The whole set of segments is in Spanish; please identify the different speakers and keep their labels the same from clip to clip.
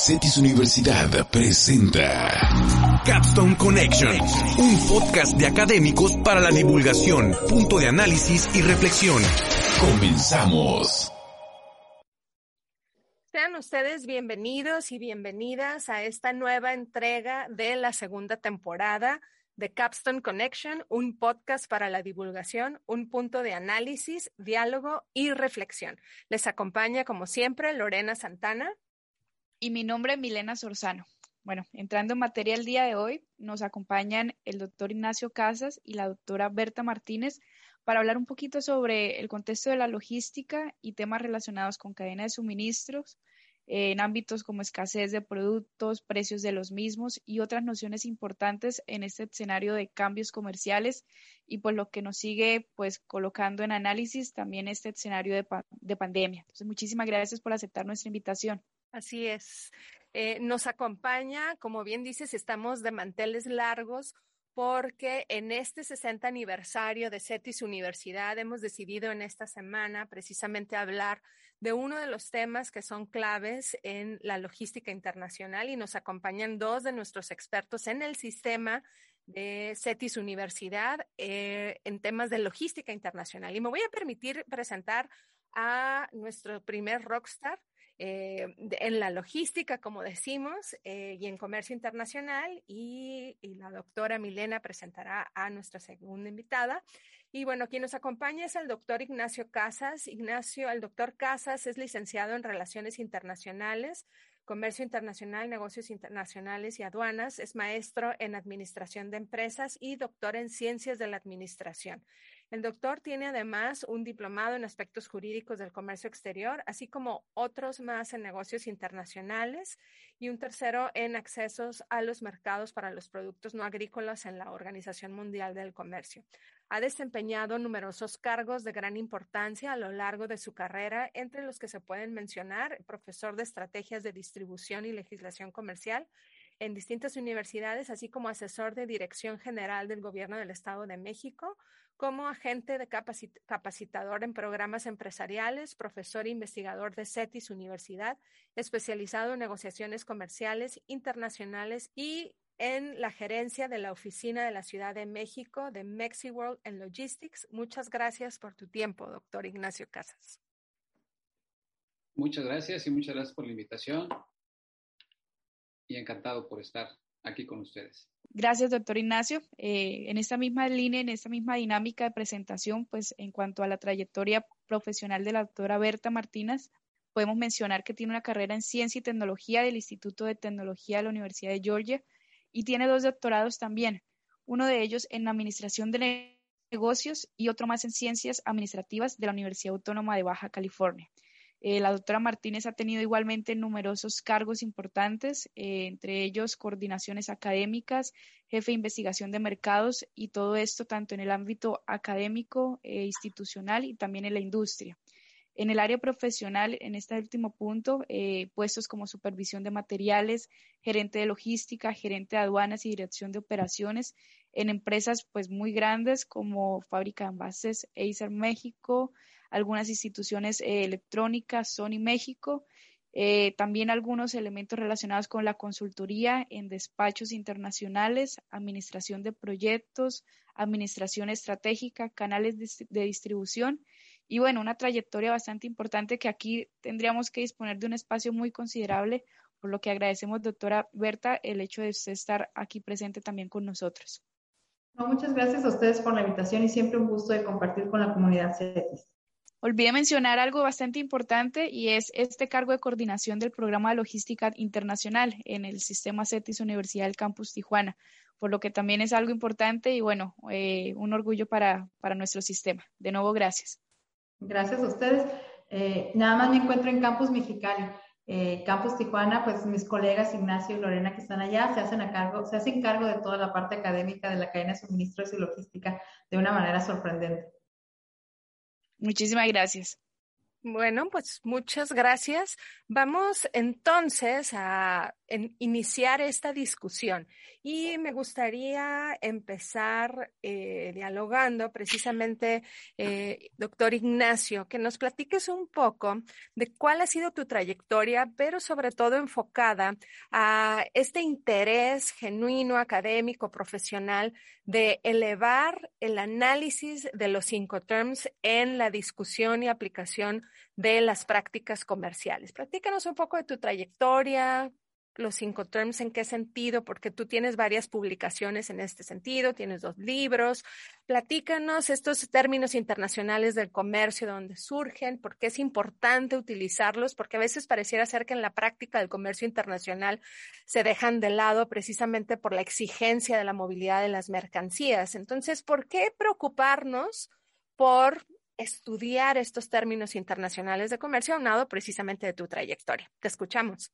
Speaker 1: CETIS Universidad presenta
Speaker 2: Capstone Connection, un podcast de académicos para la divulgación, punto de análisis y reflexión.
Speaker 1: Comenzamos.
Speaker 3: Sean ustedes bienvenidos y bienvenidas a esta nueva entrega de la segunda temporada de Capstone Connection, un podcast para la divulgación, un punto de análisis, diálogo y reflexión. Les acompaña, como siempre, Lorena Santana.
Speaker 4: Y mi nombre es Milena Sorzano. Bueno, entrando en materia el día de hoy, nos acompañan el doctor Ignacio Casas y la doctora Berta Martínez para hablar un poquito sobre el contexto de la logística y temas relacionados con cadena de suministros, en ámbitos como escasez de productos, precios de los mismos y otras nociones importantes en este escenario de cambios comerciales y pues lo que nos sigue pues colocando en análisis también este escenario de, de pandemia. Entonces, muchísimas gracias por aceptar nuestra invitación.
Speaker 3: Así es. Eh, nos acompaña, como bien dices, estamos de manteles largos porque en este 60 aniversario de CETIS Universidad hemos decidido en esta semana precisamente hablar de uno de los temas que son claves en la logística internacional y nos acompañan dos de nuestros expertos en el sistema de CETIS Universidad eh, en temas de logística internacional. Y me voy a permitir presentar a nuestro primer rockstar, eh, en la logística, como decimos, eh, y en comercio internacional. Y, y, la doctora Milena presentará a nuestra segunda invitada. Y bueno, quien nos acompaña es el doctor Ignacio Casas. Ignacio, el doctor Casas es licenciado en Relaciones Internacionales, Comercio Internacional, Negocios Internacionales y Aduanas. Es maestro en Administración de Empresas y doctor en Ciencias de la Administración. El doctor tiene además un diplomado en aspectos jurídicos del comercio exterior, así como otros más en negocios internacionales y un tercero en accesos a los mercados para los productos no agrícolas en la Organización Mundial del Comercio. Ha desempeñado numerosos cargos de gran importancia a lo largo de su carrera, entre los que se pueden mencionar profesor de estrategias de distribución y legislación comercial en distintas universidades, así como asesor de Dirección General del Gobierno del Estado de México, como agente de capacit capacitador en programas empresariales, profesor e investigador de CETIS Universidad, especializado en negociaciones comerciales internacionales y en la gerencia de la oficina de la Ciudad de México de MexiWorld en Logistics. Muchas gracias por tu tiempo, doctor Ignacio Casas.
Speaker 5: Muchas gracias y muchas gracias por la invitación y encantado por estar aquí con ustedes.
Speaker 4: Gracias, doctor Ignacio. Eh, en esta misma línea, en esta misma dinámica de presentación, pues en cuanto a la trayectoria profesional de la doctora Berta Martínez, podemos mencionar que tiene una carrera en ciencia y tecnología del Instituto de Tecnología de la Universidad de Georgia y tiene dos doctorados también, uno de ellos en administración de negocios y otro más en ciencias administrativas de la Universidad Autónoma de Baja California. Eh, la doctora Martínez ha tenido igualmente numerosos cargos importantes, eh, entre ellos coordinaciones académicas, jefe de investigación de mercados y todo esto tanto en el ámbito académico, e institucional y también en la industria. En el área profesional, en este último punto, eh, puestos como supervisión de materiales, gerente de logística, gerente de aduanas y dirección de operaciones en empresas pues muy grandes como Fábrica de Envases Acer México, algunas instituciones eh, electrónicas, Sony México, eh, también algunos elementos relacionados con la consultoría en despachos internacionales, administración de proyectos, administración estratégica, canales de, distribución y bueno, una trayectoria bastante importante que aquí tendríamos que disponer de un espacio muy considerable, por lo que agradecemos, doctora Berta, el hecho de usted estar aquí presente también con nosotros.
Speaker 6: No, muchas gracias a ustedes por la invitación y siempre un gusto de compartir con la comunidad CETIS.
Speaker 4: Olvidé mencionar algo bastante importante y es este cargo de coordinación del programa de logística internacional en el sistema CETIS Universidad del Campus Tijuana, por lo que también es algo importante y bueno, eh, un orgullo para, para, nuestro sistema. De nuevo, gracias.
Speaker 6: Gracias a ustedes. Eh, nada más me encuentro en Campus Mexicali. Eh, Campus Tijuana, pues mis colegas Ignacio y Lorena que están allá se hacen a cargo, se hacen cargo de toda la parte académica de la cadena de suministros y logística de una manera sorprendente.
Speaker 4: Muchísimas gracias.
Speaker 3: Bueno, pues muchas gracias. Vamos entonces a iniciar esta discusión y me gustaría empezar eh, dialogando precisamente, eh, doctor Ignacio, que nos platiques un poco de cuál ha sido tu trayectoria, pero sobre todo enfocada a este interés genuino, académico, profesional de elevar el análisis de los cinco terms en la discusión y aplicación de las prácticas comerciales. Platícanos un poco de tu trayectoria, los cinco terms, en qué sentido, porque tú tienes varias publicaciones en este sentido, tienes dos libros. Platícanos estos términos internacionales del comercio, de dónde surgen, por qué es importante utilizarlos, porque a veces pareciera ser que en la práctica del comercio internacional se dejan de lado precisamente por la exigencia de la movilidad de las mercancías. Entonces, ¿por qué preocuparnos por estudiar estos términos internacionales de comercio aunado precisamente de tu trayectoria. Te escuchamos.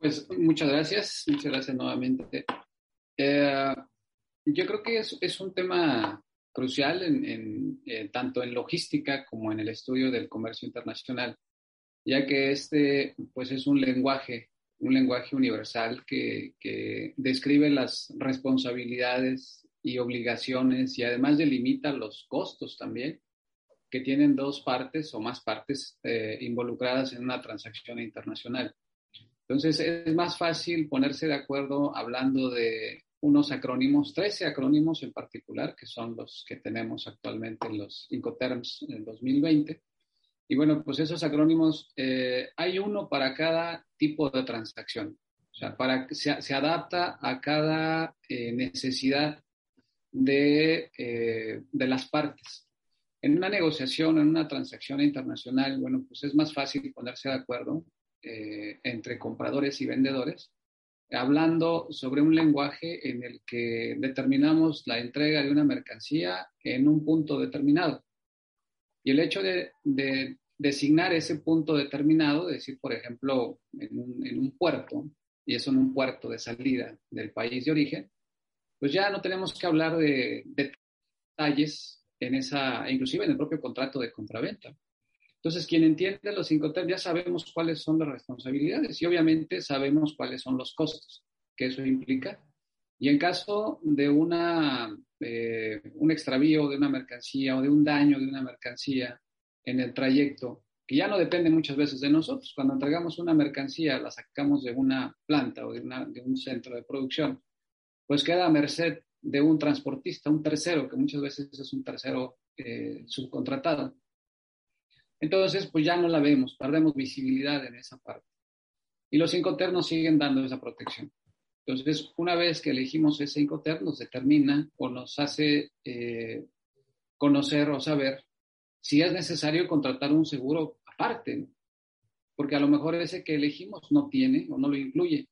Speaker 5: Pues muchas gracias, muchas gracias nuevamente. Eh, yo creo que es, es, un tema crucial en, eh, tanto en logística como en el estudio del comercio internacional, ya que este pues es un lenguaje, un lenguaje universal que, que describe las responsabilidades y obligaciones y además delimita los costos también que tienen dos partes o más partes eh, involucradas en una transacción internacional. Entonces es más fácil ponerse de acuerdo hablando de unos acrónimos, 13 acrónimos en particular, que son los que tenemos actualmente en los Incoterms en 2020. Y bueno, pues esos acrónimos, eh, hay uno para cada tipo de transacción. O sea, para, se, se adapta a cada eh, necesidad de, eh, de las partes. En una negociación, en una transacción internacional, bueno, pues es más fácil ponerse de acuerdo eh, entre compradores y vendedores, hablando sobre un lenguaje en el que determinamos la entrega de una mercancía en un punto determinado. Y el hecho de, de designar ese punto determinado, decir, por ejemplo, en un, en un puerto, y eso en un puerto de salida del país de origen, pues ya no tenemos que hablar de, detalles en esa, inclusive en el propio contrato de compraventa. Entonces, quien entiende los cinco ya sabemos cuáles son las responsabilidades y obviamente sabemos cuáles son los costos que eso implica. Y en caso de una, eh, un extravío de una mercancía o de un daño de una mercancía en el trayecto, que ya no depende muchas veces de nosotros, cuando entregamos una mercancía, la sacamos de una planta o de, de un centro de producción pues queda a merced de un transportista, un tercero, que muchas veces es un tercero eh, subcontratado. Entonces, pues ya no la vemos, perdemos visibilidad en esa parte. Y los Incoterms nos siguen dando esa protección. Entonces, una vez que elegimos ese Incoterm, nos determina o nos hace eh, conocer o saber si es necesario contratar un seguro aparte, porque a lo mejor ese que elegimos no tiene o no lo incluye.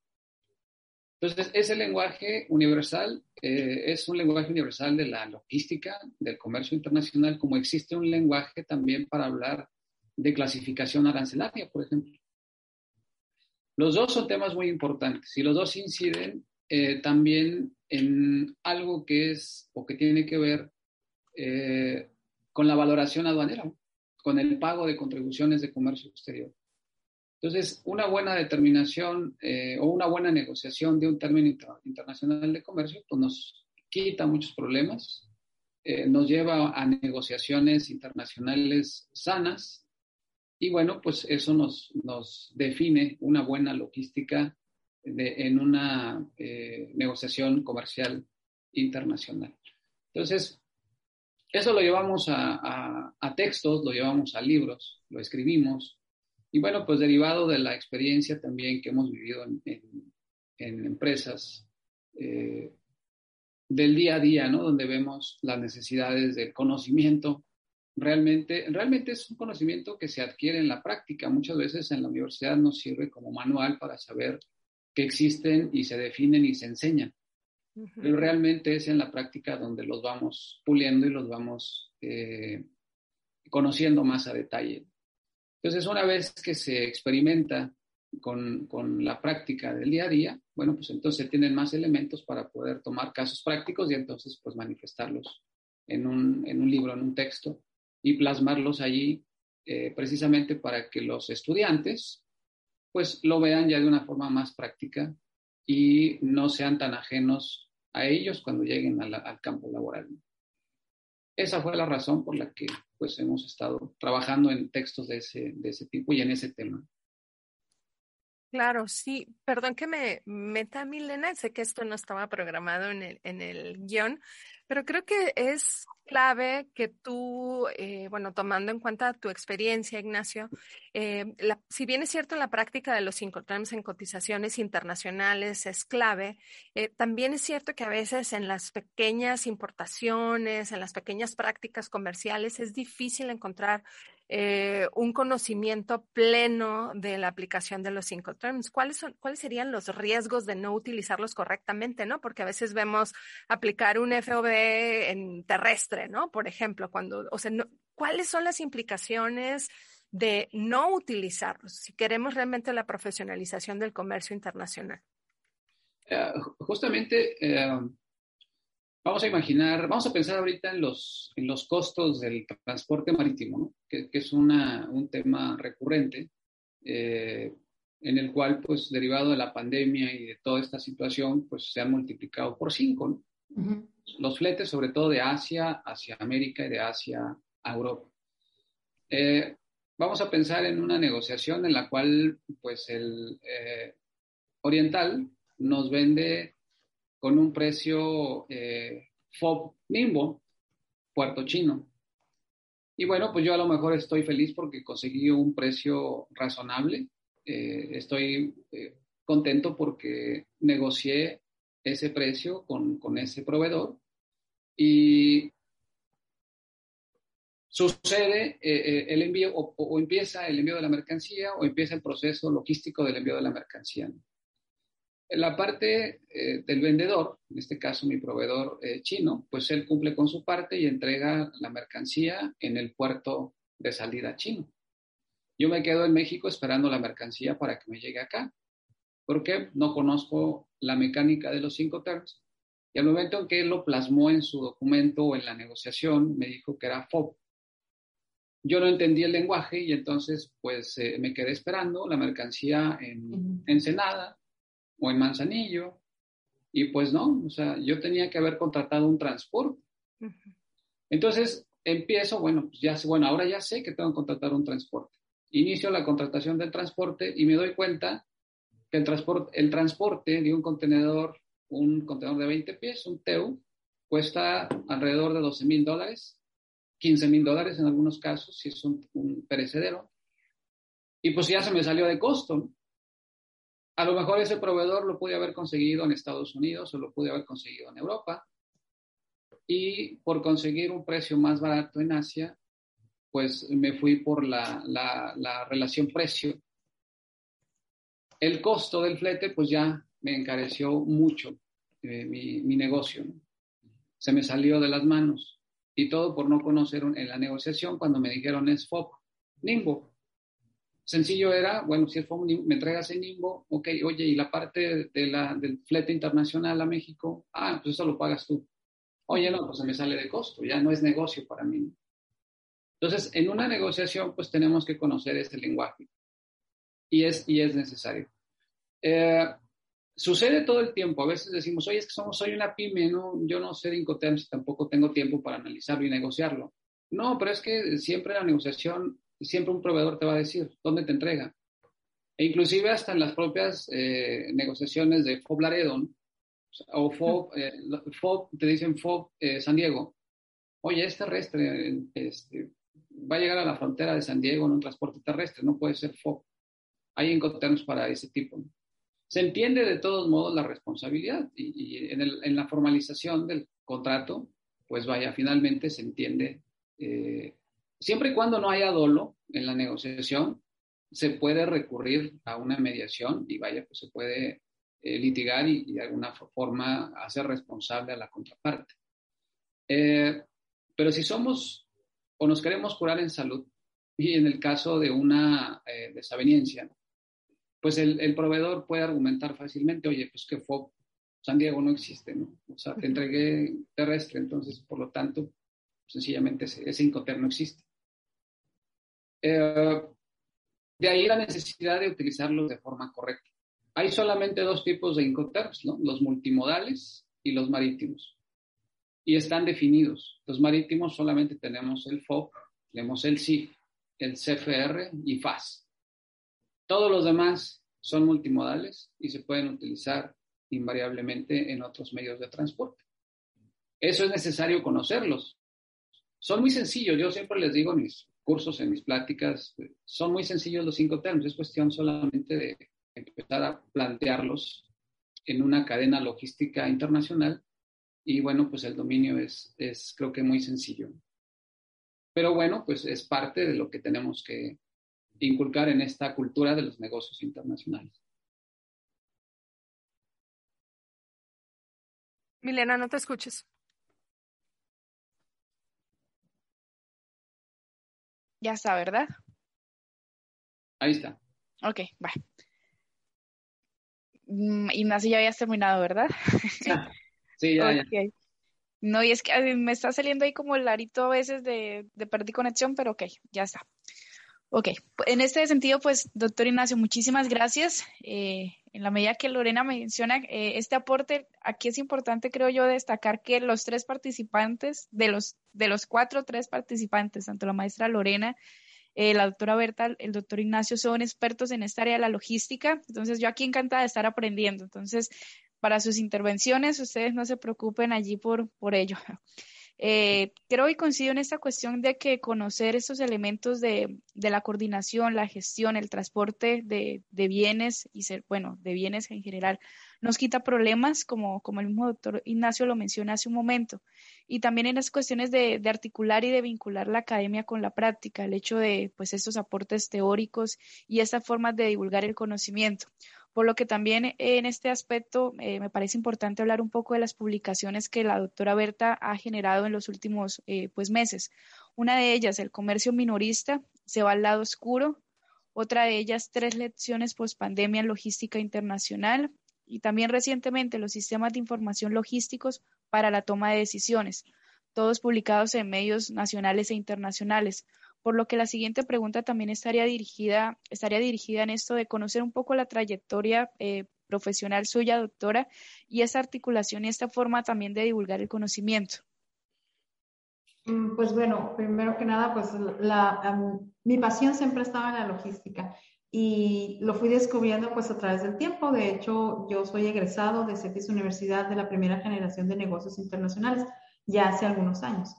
Speaker 5: Entonces, ese lenguaje universal eh, es un lenguaje universal de la logística, del comercio internacional, como existe un lenguaje también para hablar de clasificación arancelaria, por ejemplo. Los dos son temas muy importantes y los dos inciden eh, también en algo que es o que tiene que ver eh, con la valoración aduanera, con el pago de contribuciones de comercio exterior. Entonces, una buena determinación eh, o una buena negociación de un término internacional de comercio pues nos quita muchos problemas, eh, nos lleva a negociaciones internacionales sanas y bueno, pues eso nos, nos define una buena logística en una eh, negociación comercial internacional. Entonces, eso lo llevamos a, a textos, lo llevamos a libros, lo escribimos, y bueno, pues derivado de la experiencia también que hemos vivido en, en, empresas eh, del día a día, ¿no? Donde vemos las necesidades del conocimiento. Realmente, realmente es un conocimiento que se adquiere en la práctica. Muchas veces en la universidad nos sirve como manual para saber que existen y se definen y se enseñan. Pero realmente es en la práctica donde los vamos puliendo y los vamos eh, conociendo más a detalle. Entonces, una vez que se experimenta con, con, la práctica del día a día, bueno, pues entonces tienen más elementos para poder tomar casos prácticos y entonces pues manifestarlos en un, en un libro, en un texto y plasmarlos allí eh, precisamente para que los estudiantes pues lo vean ya de una forma más práctica y no sean tan ajenos a ellos cuando lleguen al campo laboral. Esa fue la razón por la que pues hemos estado trabajando en textos de ese, de ese tipo y en ese tema.
Speaker 3: Claro, sí. Perdón que me meta, Milena. Sé que esto no estaba programado en el, en el guion, pero creo que es clave que tú, eh, bueno, tomando en cuenta tu experiencia, Ignacio, eh, si bien es cierto la práctica de los incoterms en cotizaciones internacionales es clave, eh, también es cierto que a veces en las pequeñas importaciones, en las pequeñas prácticas comerciales, es difícil encontrar eh, un conocimiento pleno de la aplicación de los Incoterms. ¿Cuáles, son, ¿Cuáles serían los riesgos de no utilizarlos correctamente? ¿no? Porque a veces vemos aplicar un FOB en terrestre, ¿no? Por ejemplo, cuando, o sea, ¿cuáles son las implicaciones de no utilizarlos si queremos realmente la profesionalización del comercio internacional?
Speaker 5: Eh, justamente eh, Vamos a imaginar, vamos a pensar ahorita en los, en los costos del transporte marítimo, que, es una, un tema recurrente, eh, en el cual, pues, derivado de la pandemia y de toda esta situación, pues, se han multiplicado por cinco, Los fletes, sobre todo de Asia hacia América y de Asia a Europa. Eh, vamos a pensar en una negociación en la cual, pues, el eh, oriental nos vende con un precio eh, FOB Nimbo, Puerto Chino. Y bueno, pues yo a lo mejor estoy feliz porque conseguí un precio razonable. Eh, estoy contento porque negocié ese precio con, con ese proveedor. Y sucede el envío o, o, empieza el envío de la mercancía o empieza el proceso logístico del envío de la mercancía. La parte eh, del vendedor, en este caso mi proveedor eh, chino, pues él cumple con su parte y entrega la mercancía en el puerto de salida chino. Yo me quedo en México esperando la mercancía para que me llegue acá, porque no conozco la mecánica de los cinco terms. Y al momento en que él lo plasmó en su documento o en la negociación, me dijo que era FOB. Yo no entendí el lenguaje y entonces pues eh, me quedé esperando la mercancía en Ensenada, o en Manzanillo. Y pues no, o sea, yo tenía que haber contratado un transporte. Entonces empiezo, bueno, pues ya bueno, ahora ya sé que tengo que contratar un transporte. Inicio la contratación del transporte y me doy cuenta el transporte, el transporte de un contenedor, un contenedor de 20 pies, un TEU, cuesta alrededor de 12 mil dólares, 15 mil dólares en algunos casos, si es un, un, perecedero. Y pues ya se me salió de costo. A lo mejor ese proveedor lo pude haber conseguido en Estados Unidos o lo pude haber conseguido en Europa. Y por conseguir un precio más barato en Asia, pues me fui por la, la, relación precio. El costo del flete, pues ya me encareció mucho eh, mi, negocio. Se me salió de las manos. Y todo por no conocer en la negociación cuando me dijeron es FOB, Nimbo. Sencillo era, bueno, si es me entregas en Nimbo, ok, oye, y la parte de la, del flete internacional a México, ah, pues eso lo pagas tú. Oye, no, pues se me sale de costo, ya no es negocio para mí. Entonces, en una negociación, pues tenemos que conocer ese lenguaje y es, y es necesario. Eh, sucede todo el tiempo. A veces decimos, oye, es que somos, soy una pyme, ¿no? yo no sé de Incoterms, tampoco tengo tiempo para analizarlo y negociarlo. No, pero es que siempre la negociación siempre un proveedor te va a decir dónde te entrega. E inclusive hasta en las propias eh, negociaciones de FOB Laredo o FOB, eh, FOB, te dicen FOB eh, San Diego. Oye, es terrestre, este, va a llegar a la frontera de San Diego en un transporte terrestre, no puede ser FOB. Hay encontrarnos para ese tipo. Se entiende de todos modos la responsabilidad y, en, el, en, la formalización del contrato, pues vaya, finalmente se entiende Siempre y cuando no haya dolo en la negociación, se puede recurrir a una mediación y vaya, pues se puede eh, litigar y, de alguna forma hacer responsable a la contraparte. Eh, pero si somos o nos queremos curar en salud y en el caso de una eh, desaveniencia, pues el, el, proveedor puede argumentar fácilmente, oye, pues que FOB San Diego no existe, ¿no? O sea, te entregué terrestre, entonces, por lo tanto, sencillamente ese, ese incoterm no existe. Eh, de ahí la necesidad de utilizarlos de forma correcta. Hay solamente dos tipos de Incoterms, ¿no? los multimodales y los marítimos. Y están definidos. Los marítimos solamente tenemos el FOB, tenemos el CIF, el CFR y FAS. Todos los demás son multimodales y se pueden utilizar invariablemente en otros medios de transporte. Eso es necesario conocerlos. Son muy sencillos, yo siempre les digo en mis cursos, en mis pláticas, son muy sencillos los cinco términos, es cuestión solamente de empezar a plantearlos en una cadena logística internacional y bueno, pues el dominio es, es creo que muy sencillo. Pero bueno, pues es parte de lo que tenemos que inculcar en esta cultura de los negocios internacionales.
Speaker 3: Milena, no te escuches.
Speaker 4: Ya está, ¿verdad?
Speaker 5: Ahí está.
Speaker 4: Ok, va. Mm, Ignacio, ya habías terminado, ¿verdad?
Speaker 5: Sí, ya, ya.
Speaker 4: No, y es que me está saliendo ahí como el larito a veces de, de perdí conexión, pero ok, ya está. Ok, en este sentido, pues, doctor Ignacio, muchísimas gracias. Eh, en la medida que Lorena menciona eh, este aporte, aquí es importante, creo yo, destacar que los tres participantes, de los, de los cuatro, tres participantes, tanto la maestra Lorena, eh, la doctora Berta, el doctor Ignacio, son expertos en esta área de la logística. Entonces, yo aquí encantada de estar aprendiendo. Entonces, para sus intervenciones, ustedes no se preocupen allí por, por ello. Eh, creo y coincido en esta cuestión de que conocer estos elementos de, la coordinación, la gestión, el transporte de, de, bienes y ser, bueno, de bienes en general, nos quita problemas, como, como el mismo doctor Ignacio lo menciona hace un momento. Y también en las cuestiones de, de, articular y de vincular la academia con la práctica, el hecho de, pues, estos aportes teóricos y estas formas de divulgar el conocimiento por lo que también en este aspecto eh, me parece importante hablar un poco de las publicaciones que la doctora Berta ha generado en los últimos eh, pues, meses. Una de ellas, el comercio minorista, se va al lado oscuro. Otra de ellas, tres lecciones post pandemia en logística internacional. Y también recientemente los sistemas de información logísticos para la toma de decisiones, todos publicados en medios nacionales e internacionales por lo que la siguiente pregunta también estaría dirigida, estaría dirigida en esto de conocer un poco la trayectoria eh, profesional suya, doctora, y esta articulación y esta forma también de divulgar el conocimiento.
Speaker 6: Mm, pues bueno, primero que nada, pues la, mi pasión siempre estaba en la logística y lo fui descubriendo pues a través del tiempo. De hecho, yo soy egresado de CETIS Universidad de la primera generación de negocios internacionales ya hace algunos años.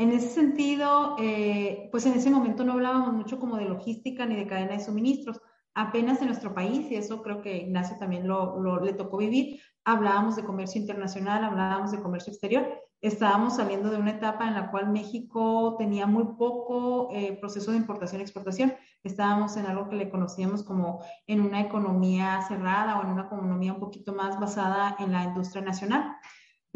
Speaker 6: En ese sentido, eh, pues en ese momento no hablábamos mucho como de logística ni de cadena de suministros. Apenas en nuestro país, y eso creo que Ignacio también lo, le tocó vivir, hablábamos de comercio internacional, hablábamos de comercio exterior. Estábamos saliendo de una etapa en la cual México tenía muy poco eh, proceso de importación-exportación. Estábamos en algo que le conocíamos como en una economía cerrada o en una economía un poquito más basada en la industria nacional.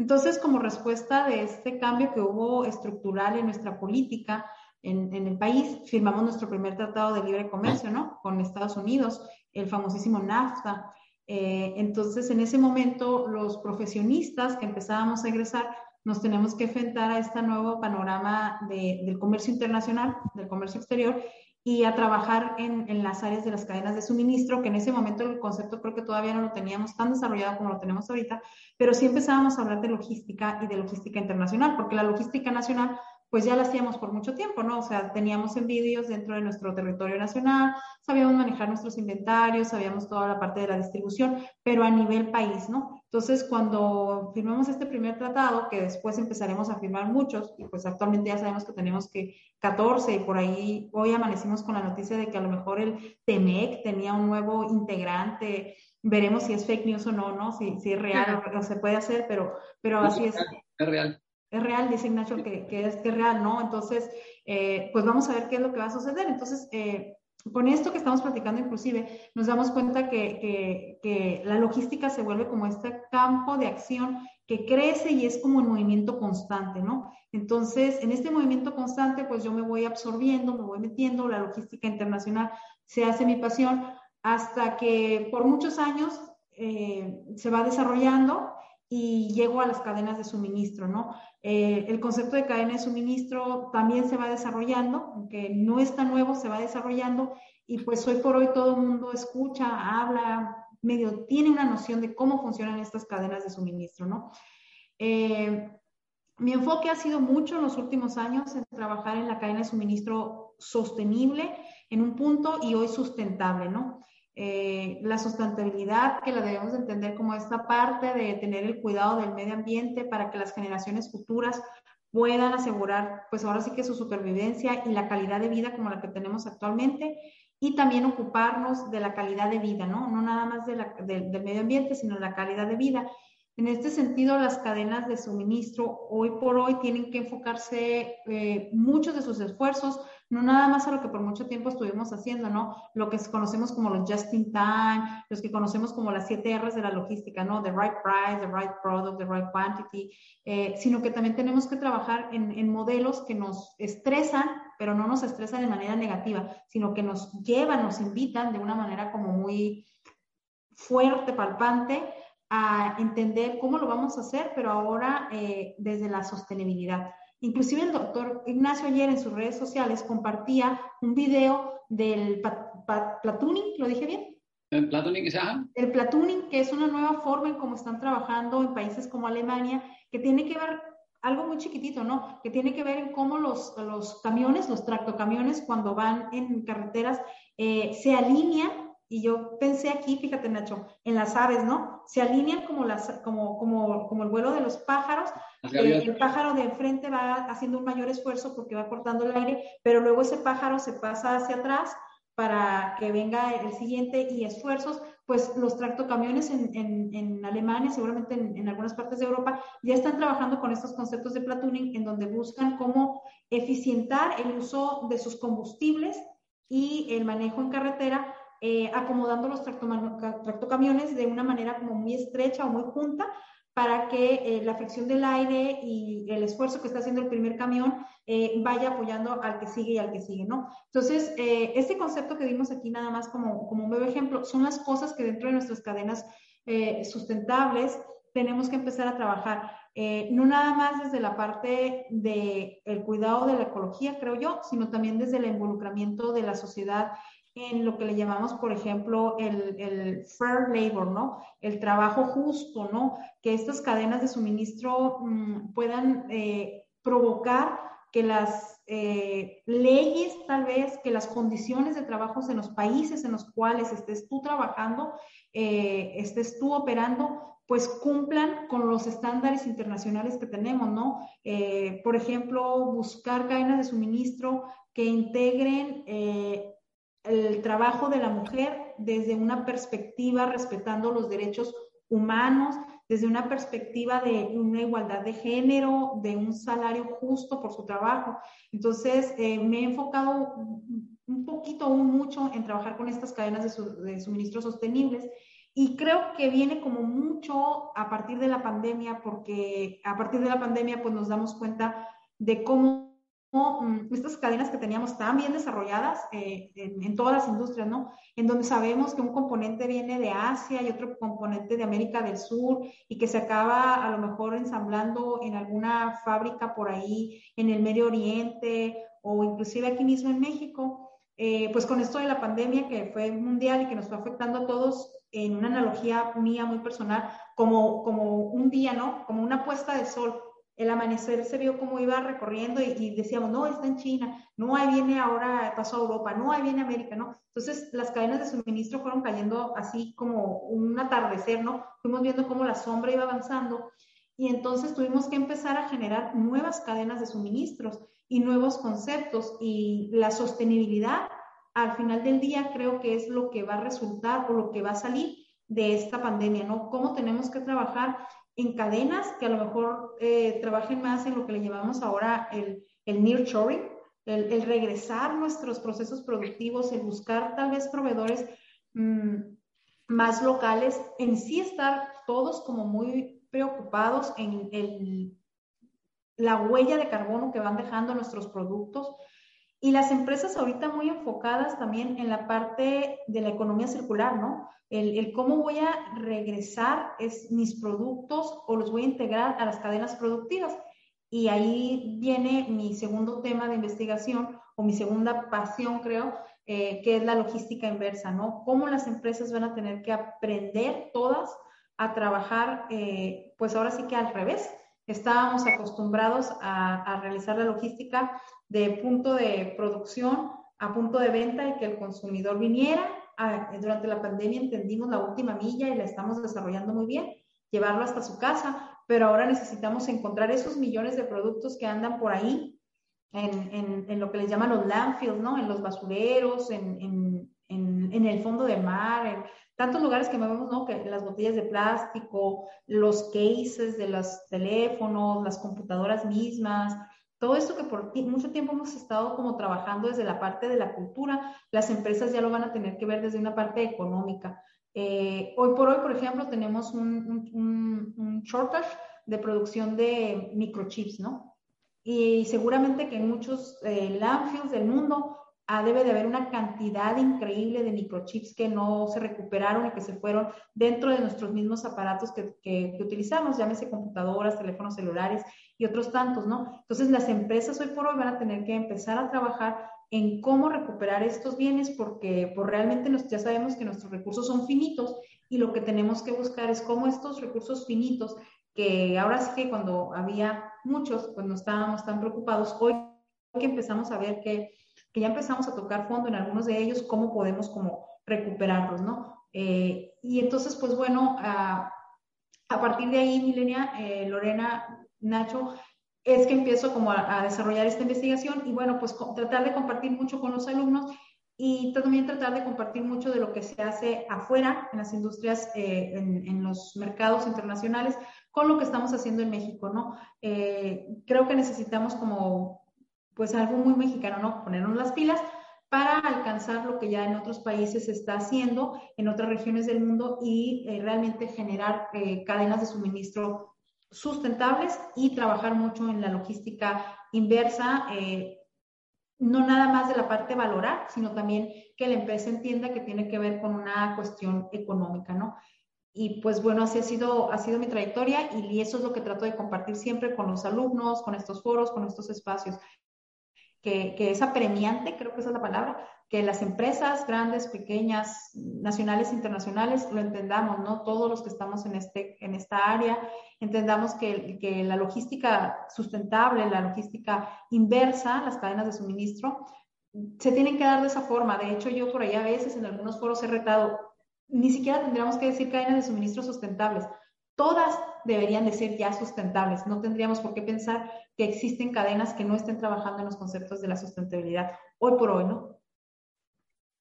Speaker 6: Entonces, como respuesta de este cambio que hubo estructural en nuestra política en, el país, firmamos nuestro primer tratado de libre comercio, ¿no? Con Estados Unidos, el famosísimo NAFTA. Eh, entonces, en ese momento, los profesionistas que empezábamos a egresar, nos tenemos que enfrentar a este nuevo panorama del comercio internacional, del comercio exterior, y a trabajar en, en, las áreas de las cadenas de suministro, que en ese momento el concepto creo que todavía no lo teníamos tan desarrollado como lo tenemos ahorita, pero sí empezábamos a hablar de logística y de logística internacional, porque la logística nacional pues ya la hacíamos por mucho tiempo, ¿no? O sea, teníamos envíos dentro de nuestro territorio nacional, sabíamos manejar nuestros inventarios, sabíamos toda la parte de la distribución, pero a nivel país, ¿no? Entonces, cuando firmamos este primer tratado, que después empezaremos a firmar muchos, y pues actualmente ya sabemos que tenemos que 14 y por ahí hoy amanecimos con la noticia de que a lo mejor el TEMEC tenía un nuevo integrante, veremos si es fake news o no, ¿no? Si, si es real o, se puede hacer, pero, pero así es.
Speaker 5: Es real
Speaker 6: es real, dice Ignacio que, que, es, que es real, ¿no? Entonces, eh, pues vamos a ver qué es lo que va a suceder. Entonces, eh, con esto que estamos platicando inclusive, nos damos cuenta que, que, que, la logística se vuelve como este campo de acción que crece y es como un movimiento constante, ¿no? Entonces, en este movimiento constante, pues yo me voy absorbiendo, me voy metiendo, la logística internacional se hace mi pasión hasta que por muchos años eh, se va desarrollando y llego a las cadenas de suministro, ¿no? Eh, el concepto de cadena de suministro también se va desarrollando, aunque no está nuevo, se va desarrollando y pues hoy por hoy todo el mundo escucha, habla, medio tiene una noción de cómo funcionan estas cadenas de suministro, ¿no? Eh, mi enfoque ha sido mucho en los últimos años en trabajar en la cadena de suministro sostenible en un punto y hoy sustentable, ¿no? Eh, la sustentabilidad que la debemos entender como esta parte de tener el cuidado del medio ambiente para que las generaciones futuras puedan asegurar, pues ahora sí que su supervivencia y la calidad de vida como la que tenemos actualmente y también ocuparnos de la calidad de vida, ¿no? No nada más de del medio ambiente, sino la calidad de vida. En este sentido, las cadenas de suministro hoy por hoy tienen que enfocarse eh, muchos de sus esfuerzos, no nada más a lo que por mucho tiempo estuvimos haciendo, ¿no? Lo que conocemos como los just in time, los que conocemos como las siete R's de la logística, ¿no? The right price, the right product, the right quantity, eh, sino que también tenemos que trabajar en, en modelos que nos estresan, pero no nos estresan de manera negativa, sino que nos llevan, nos invitan de una manera como muy fuerte, palpante, a entender cómo lo vamos a hacer, pero ahora eh, desde la sostenibilidad. Inclusive el doctor Ignacio ayer en sus redes sociales compartía un video del platooning, ¿lo dije bien?
Speaker 5: El platooning,
Speaker 6: El platooning, que es una nueva forma en cómo están trabajando en países como Alemania, que tiene que ver algo muy chiquitito, ¿no? Que tiene que ver en cómo los, los camiones, los tractocamiones, cuando van en carreteras, eh, se alinean y yo pensé aquí, fíjate Nacho, en las aves, ¿no? Se alinean como, las, como, como, como el vuelo de los pájaros. Eh, el pájaro de enfrente va haciendo un mayor esfuerzo porque va cortando el aire, pero luego ese pájaro se pasa hacia atrás para que venga el siguiente y esfuerzos, pues los tractocamiones en, en, en Alemania, seguramente en, en, algunas partes de Europa, ya están trabajando con estos conceptos de platooning en donde buscan cómo eficientar el uso de sus combustibles y el manejo en carretera eh, acomodando los tractocamiones de una manera como muy estrecha o muy junta para que eh, la fricción del aire y el esfuerzo que está haciendo el primer camión eh, vaya apoyando al que sigue y al que sigue, ¿no? Entonces, este concepto que vimos aquí nada más como, como un breve ejemplo, son las cosas que dentro de nuestras cadenas sustentables tenemos que empezar a trabajar. no nada más desde la parte del el cuidado de la ecología, creo yo, sino también desde el involucramiento de la sociedad en lo que le llamamos, por ejemplo, el, el, fair labor, ¿no? El trabajo justo, ¿no? Que estas cadenas de suministro mm, puedan eh, provocar que las eh, leyes, tal vez, que las condiciones de trabajo en los países en los cuales estés tú trabajando, eh, estés tú operando, pues cumplan con los estándares internacionales que tenemos, ¿no? por ejemplo, buscar cadenas de suministro que integren el trabajo de la mujer desde una perspectiva respetando los derechos humanos, desde una perspectiva de una igualdad de género, de un salario justo por su trabajo. Entonces, eh, me he enfocado un poquito, un mucho en trabajar con estas cadenas de, de suministro sostenibles y creo que viene como mucho a partir de la pandemia, porque a partir de la pandemia pues nos damos cuenta de cómo estas cadenas que teníamos tan bien desarrolladas eh, en, todas las industrias, ¿no? En donde sabemos que un componente viene de Asia y otro componente de América del Sur y que se acaba a lo mejor ensamblando en alguna fábrica por ahí en el Medio Oriente o inclusive aquí mismo en México. Eh, pues con esto de la pandemia que fue mundial y que nos fue afectando a todos en una analogía mía muy personal, como, como un día, ¿no? Como una puesta de sol el amanecer se vio como iba recorriendo y, decíamos, no, está en China, no, ahí viene ahora, pasó a Europa, no, ahí viene América, ¿no? Entonces las cadenas de suministro fueron cayendo así como un atardecer, ¿no? Fuimos viendo cómo la sombra iba avanzando y entonces tuvimos que empezar a generar nuevas cadenas de suministros y nuevos conceptos y la sostenibilidad al final del día creo que es lo que va a resultar o lo que va a salir de esta pandemia, ¿no? Cómo tenemos que trabajar en cadenas que a lo mejor eh, trabajen más en lo que le llamamos ahora el, el nearshoring, el, el, regresar nuestros procesos productivos, el buscar tal vez proveedores mm, más locales, en sí estar todos como muy preocupados en la huella de carbono que van dejando nuestros productos Y las empresas ahorita muy enfocadas también en la parte de la economía circular, ¿no? El, el, cómo voy a regresar es mis productos o los voy a integrar a las cadenas productivas. Y ahí viene mi segundo tema de investigación o mi segunda pasión, creo, eh, que es la logística inversa, ¿no? Cómo las empresas van a tener que aprender todas a trabajar, eh, pues ahora sí que al revés. Estábamos acostumbrados a, a realizar la logística de punto de producción a punto de venta y que el consumidor viniera. durante la pandemia entendimos la última milla y la estamos desarrollando muy bien, llevarlo hasta su casa, pero ahora necesitamos encontrar esos millones de productos que andan por ahí en, en, lo que les llaman los landfills, ¿no? En los basureros, en, en el fondo del mar, en tantos lugares que vemos, ¿no? Que las botellas de plástico, los cases de los teléfonos, las computadoras mismas, todo esto que por mucho tiempo hemos estado como trabajando desde la parte de la cultura, las empresas ya lo van a tener que ver desde una parte económica. Eh, hoy por hoy, por ejemplo, tenemos un, un, shortage de producción de microchips, ¿no? Y seguramente que en muchos eh, landfills del mundo ah, debe de haber una cantidad increíble de microchips que no se recuperaron y que se fueron dentro de nuestros mismos aparatos que, que, que utilizamos, llámese computadoras, teléfonos celulares y otros tantos, ¿no? Entonces las empresas hoy por hoy van a tener que empezar a trabajar en cómo recuperar estos bienes porque por pues, realmente nos, ya sabemos que nuestros recursos son finitos y lo que tenemos que buscar es cómo estos recursos finitos, que ahora sí que cuando había muchos, pues no estábamos tan preocupados, hoy que empezamos a ver que, que ya empezamos a tocar fondo en algunos de ellos, cómo podemos como recuperarlos, ¿no? Eh, y entonces, pues bueno, a, a partir de ahí, Milenia, eh, Lorena, Nacho, es que empiezo como a, desarrollar esta investigación y bueno, pues tratar de compartir mucho con los alumnos y también tratar de compartir mucho de lo que se hace afuera en las industrias, eh, en, los mercados internacionales, con lo que estamos haciendo en México, ¿no? Eh, creo que necesitamos como, pues algo muy mexicano, ¿no? Ponernos las pilas para alcanzar lo que ya en otros países se está haciendo, en otras regiones del mundo y eh, realmente generar cadenas de suministro sustentables y trabajar mucho en la logística inversa, eh, no nada más de la parte valorar, sino también que la empresa entienda que tiene que ver con una cuestión económica, ¿no? Y pues bueno, así ha sido, ha sido mi trayectoria y eso es lo que trato de compartir siempre con los alumnos, con estos foros, con estos espacios, que, que es apremiante, creo que esa es la palabra, que las empresas grandes, pequeñas, nacionales, internacionales, lo entendamos, ¿no? Todos los que estamos en, este, en esta área, entendamos que, que la logística sustentable, la logística inversa, las cadenas de suministro, se tienen que dar de esa forma. De hecho, yo por ahí a veces en algunos foros he retado, ni siquiera tendríamos que decir cadenas de suministro sustentables. Todas deberían de ser ya sustentables. No tendríamos por qué pensar que existen cadenas que no estén trabajando en los conceptos de la sustentabilidad. Hoy por hoy, ¿no?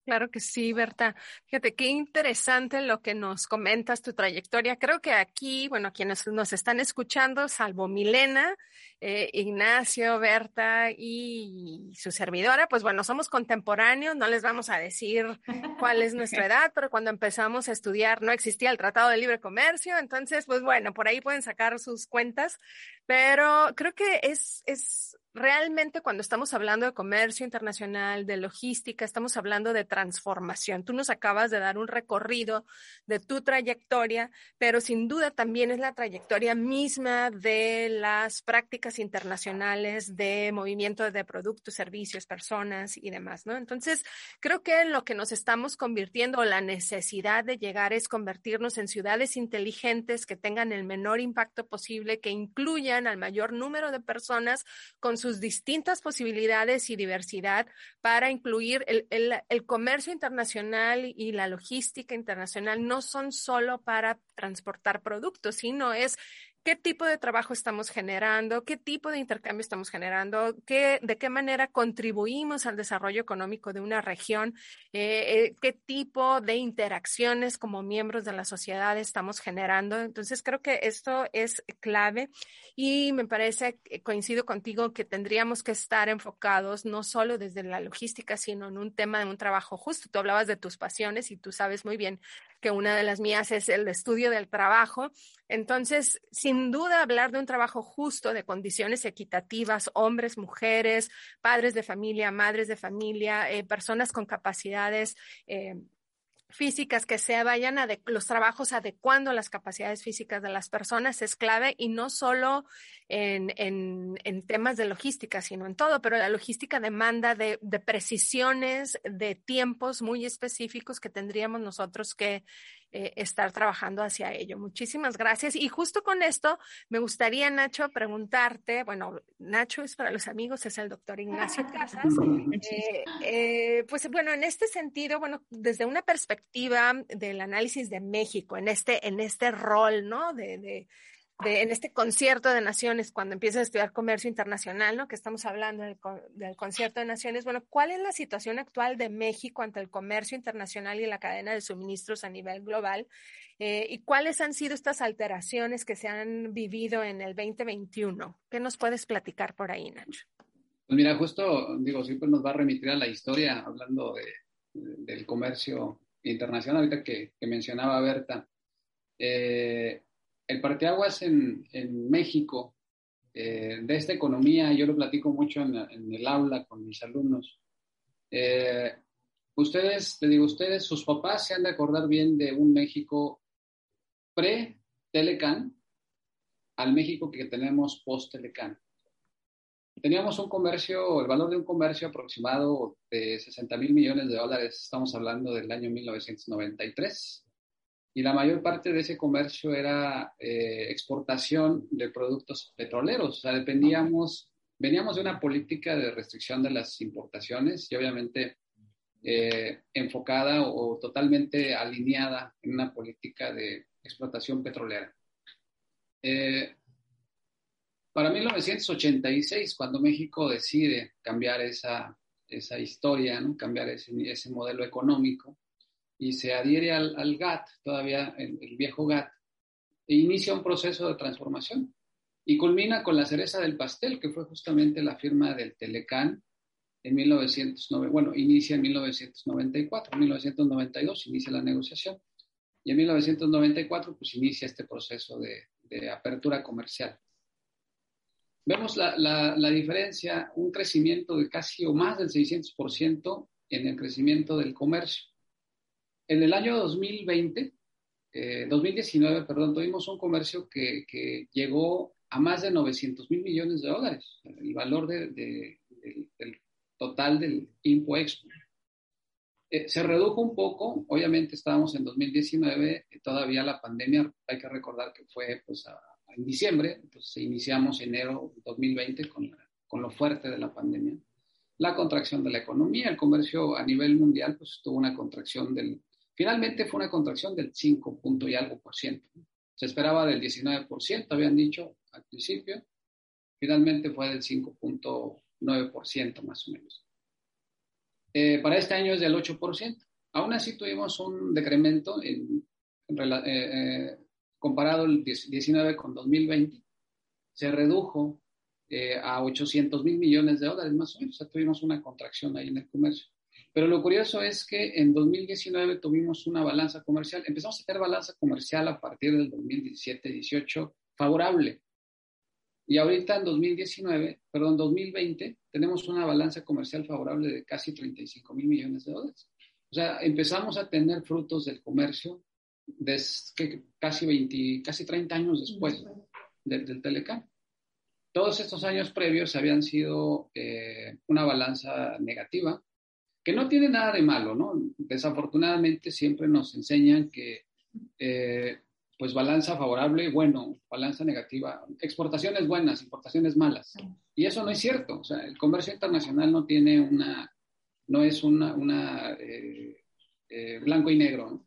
Speaker 3: Claro que sí, Berta. Fíjate, qué interesante lo que nos comentas, tu trayectoria. Creo que aquí, bueno, quienes nos están escuchando, salvo Milena, eh, Ignacio, Berta y su servidora, pues bueno, somos contemporáneos, no les vamos a decir cuál es nuestra edad, pero cuando empezamos a estudiar no existía el Tratado de Libre Comercio, entonces, pues bueno, por ahí pueden sacar sus cuentas, pero creo que es, es realmente cuando estamos hablando de comercio internacional, de logística, estamos hablando de transformación. Tú nos acabas de dar un recorrido de tu trayectoria, pero sin duda también es la trayectoria misma de las prácticas internacionales de movimiento de productos, servicios, personas y demás, ¿no? Entonces, creo que lo que nos estamos convirtiendo, la necesidad de llegar es convertirnos en ciudades inteligentes que tengan el menor impacto posible, que incluyan al mayor número de personas con sus distintas posibilidades y diversidad para incluir el, el, comercio internacional y la logística internacional no son solo para transportar productos, sino es qué tipo de trabajo estamos generando, qué tipo de intercambio estamos generando, qué, de qué manera contribuimos al desarrollo económico de una región, eh, eh, qué tipo de interacciones como miembros de la sociedad estamos generando. Entonces, creo que esto es clave y me parece, coincido contigo, que tendríamos que estar enfocados no solo desde la logística, sino en un tema de un trabajo justo. Tú hablabas de tus pasiones y tú sabes muy bien que una de las mías es el estudio del trabajo. Entonces, sin duda, hablar de un trabajo justo, de condiciones equitativas, hombres, mujeres, padres de familia, madres de familia, eh, personas con capacidades. Eh, físicas que se vayan a los trabajos adecuando las capacidades físicas de las personas es clave y no solo en, en, temas de logística, sino en todo, pero la logística demanda de, de, precisiones, de tiempos muy específicos que tendríamos nosotros que eh, estar trabajando hacia ello. Muchísimas gracias. Y justo con esto, me gustaría, Nacho, preguntarte, bueno, Nacho es para los amigos, es el doctor Ignacio Casas. Eh, eh, pues bueno, en este sentido, bueno, desde una perspectiva del análisis de México, en este, en este rol, ¿no? de en este concierto de naciones, cuando empiezas a estudiar comercio internacional, ¿no? Que estamos hablando del, concierto de naciones. Bueno, ¿cuál es la situación actual de México ante el comercio internacional y la cadena de suministros a nivel global? Eh, ¿Y cuáles han sido estas alteraciones que se han vivido en el 2021? ¿Qué nos puedes platicar por ahí, Nacho?
Speaker 5: Pues mira, justo, digo, siempre nos va a remitir a la historia, hablando de, del comercio internacional, ahorita que, que mencionaba Berta. Eh, el parteaguas en, en México eh, de esta economía, yo lo platico mucho en, el aula con mis alumnos. Eh, ustedes, te digo, ustedes, sus papás se han de acordar bien de un México pre-Telecan al México que tenemos post-Telecan. Teníamos un comercio, el valor de un comercio aproximado de 60 mil millones de dólares, estamos hablando del año 1993 y la mayor parte de ese comercio era eh, exportación de productos petroleros. O sea, dependíamos, veníamos de una política de restricción de las importaciones y obviamente eh, enfocada o, totalmente alineada en una política de explotación petrolera. Eh, para 1986, cuando México decide cambiar esa, esa historia, ¿no? cambiar ese, ese modelo económico, y se adhiere al, al GATT, todavía el, viejo GATT, e inicia un proceso de transformación y culmina con la cereza del pastel, que fue justamente la firma del Telecán en 1909, bueno, inicia en 1994, en 1992 inicia la negociación y en 1994 pues inicia este proceso de, de apertura comercial. Vemos la, la, la, diferencia, un crecimiento de casi o más del 600% en el crecimiento del comercio. En el año 2020, 2019, eh, perdón, tuvimos un comercio que, que, llegó a más de 900 mil millones de dólares, el valor de, del total del Impo Expo. Eh, se redujo un poco, obviamente estábamos en 2019, todavía la pandemia, hay que recordar que fue pues, en diciembre, pues iniciamos enero 2020 con, con lo fuerte de la pandemia. La contracción de la economía, el comercio a nivel mundial, pues tuvo una contracción del Finalmente fue una contracción del 5 punto y algo por ciento. Se esperaba del 19 por ciento, habían dicho al principio. Finalmente fue del 5.9 por ciento más o menos. Eh, para este año es del 8 por ciento. Aún así tuvimos un decremento en, eh, eh, comparado el 19 con 2020. Se redujo a 800 mil millones de dólares más o menos. O sea, tuvimos una contracción ahí en el comercio. Pero lo curioso es que en 2019 tuvimos una balanza comercial, empezamos a tener balanza comercial a partir del 2017-18 favorable. Y ahorita en 2019, perdón, 2020, tenemos una balanza comercial favorable de casi 35 mil millones de dólares. O sea, empezamos a tener frutos del comercio desde casi 20, casi 30 años después del, del Telecam. Todos estos años previos habían sido eh, una balanza negativa, que no tiene nada de malo, ¿no? Desafortunadamente siempre nos enseñan que, eh, pues, balanza favorable, bueno, balanza negativa, exportaciones buenas, importaciones malas. Y eso no es cierto, o sea, el comercio internacional no tiene una, no es una, una eh, eh, blanco y negro, ¿no?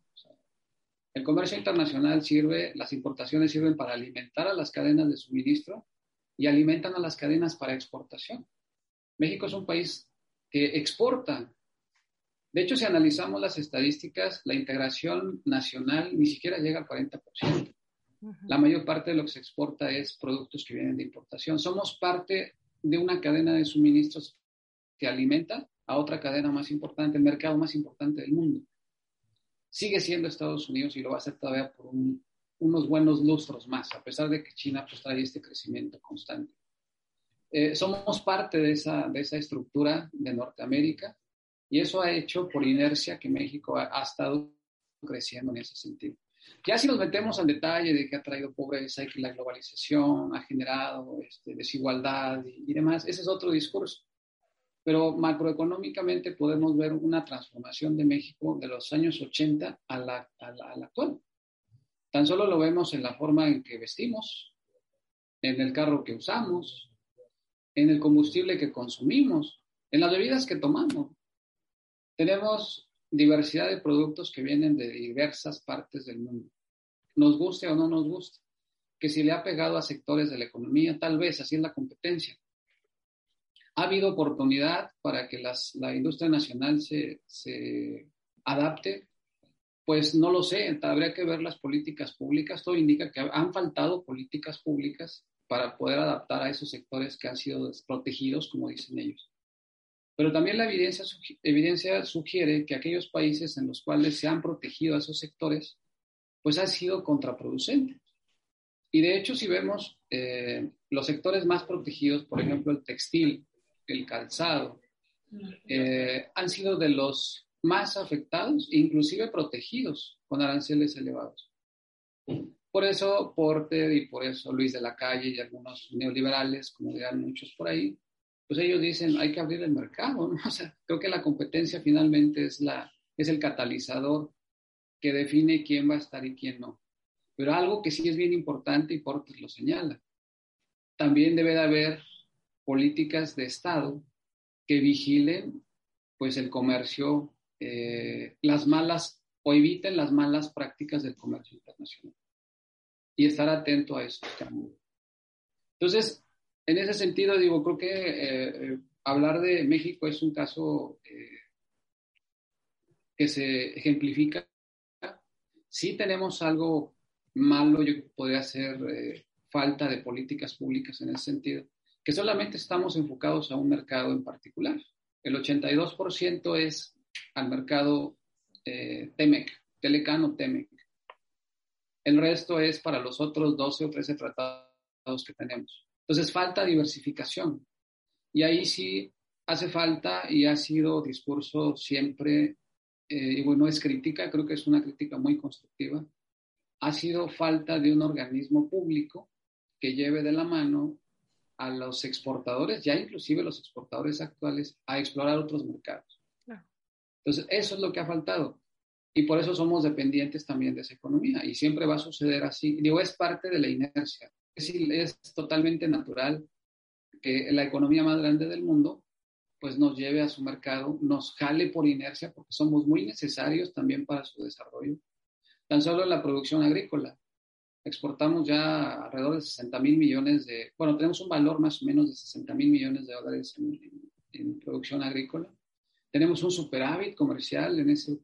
Speaker 5: el comercio internacional sirve, las importaciones sirven para alimentar a las cadenas de suministro y alimentan a las cadenas para exportación. México es un país que exporta de hecho, si analizamos las estadísticas, la integración nacional ni siquiera llega al 40%. La mayor parte de lo que se exporta es productos que vienen de importación. Somos parte de una cadena de suministros que alimenta a otra cadena más importante, el mercado más importante del mundo. sigue siendo Estados Unidos y lo va a ser todavía por unos buenos lustros más, a pesar de que China pues, trae este crecimiento constante. Eh, somos parte de esa, de esa estructura de Norteamérica y eso ha hecho por inercia que México ha, estado creciendo en ese sentido. Ya si nos metemos al detalle de que ha traído pobreza y que la globalización ha generado este, desigualdad y, demás, ese es otro discurso. Pero macroeconómicamente podemos ver una transformación de México de los años 80 a la, a la actual. Tan solo lo vemos en la forma en que vestimos, en el carro que usamos, en el combustible que consumimos, en las bebidas que tomamos. Tenemos diversidad de productos que vienen de diversas partes del mundo. Nos guste o no nos guste. Que si le ha pegado a sectores de la economía, tal vez así es la competencia. Ha habido oportunidad para que la industria nacional se, se adapte. Pues no lo sé, habría que ver las políticas públicas. Todo indica que han faltado políticas públicas para poder adaptar a esos sectores que han sido desprotegidos, como dicen ellos. Pero también la evidencia, evidencia sugiere que aquellos países en los cuales se han protegido a esos sectores, pues han sido contraproducentes. Y de hecho, si vemos eh, los sectores más protegidos, por ejemplo, el textil, el calzado, eh, han sido de los más afectados, inclusive protegidos con aranceles elevados. Por eso Porter y por eso Luis de la Calle y algunos neoliberales, como dirán muchos por ahí, pues ellos dicen, hay que abrir el mercado, ¿no? O sea, creo que la competencia finalmente es, la, es el catalizador que define quién va a estar y quién no. Pero algo que sí es bien importante y Portes lo señala, también debe de haber políticas de Estado que vigilen pues el comercio, eh, las malas o eviten las malas prácticas del comercio internacional y estar atento a esos cambios. Entonces, en ese sentido, digo, creo que eh, eh, hablar de México es un caso eh, que se ejemplifica. Sí tenemos algo malo, yo podría ser falta de políticas públicas en ese sentido, que solamente estamos enfocados a un mercado en particular. El 82% es al mercado TEMEC, Telecano TEMEC. El resto es para los otros 12 o 13 tratados que tenemos. Entonces falta diversificación. Y ahí sí hace falta y ha sido discurso siempre, eh, y bueno, es crítica, creo que es una crítica muy constructiva, ha sido falta de un organismo público que lleve de la mano a los exportadores, ya inclusive los exportadores actuales, a explorar otros mercados. Entonces, eso es lo que ha faltado. Y por eso somos dependientes también de esa economía. Y siempre va a suceder así. Digo, es parte de la inercia es, totalmente natural que la economía más grande del mundo pues nos lleve a su mercado, nos jale por inercia porque somos muy necesarios también para su desarrollo. Tan solo en la producción agrícola. Exportamos ya alrededor de 60 mil millones de, bueno, tenemos un valor más o menos de 60 mil millones de dólares en, en, producción agrícola. Tenemos un superávit comercial en ese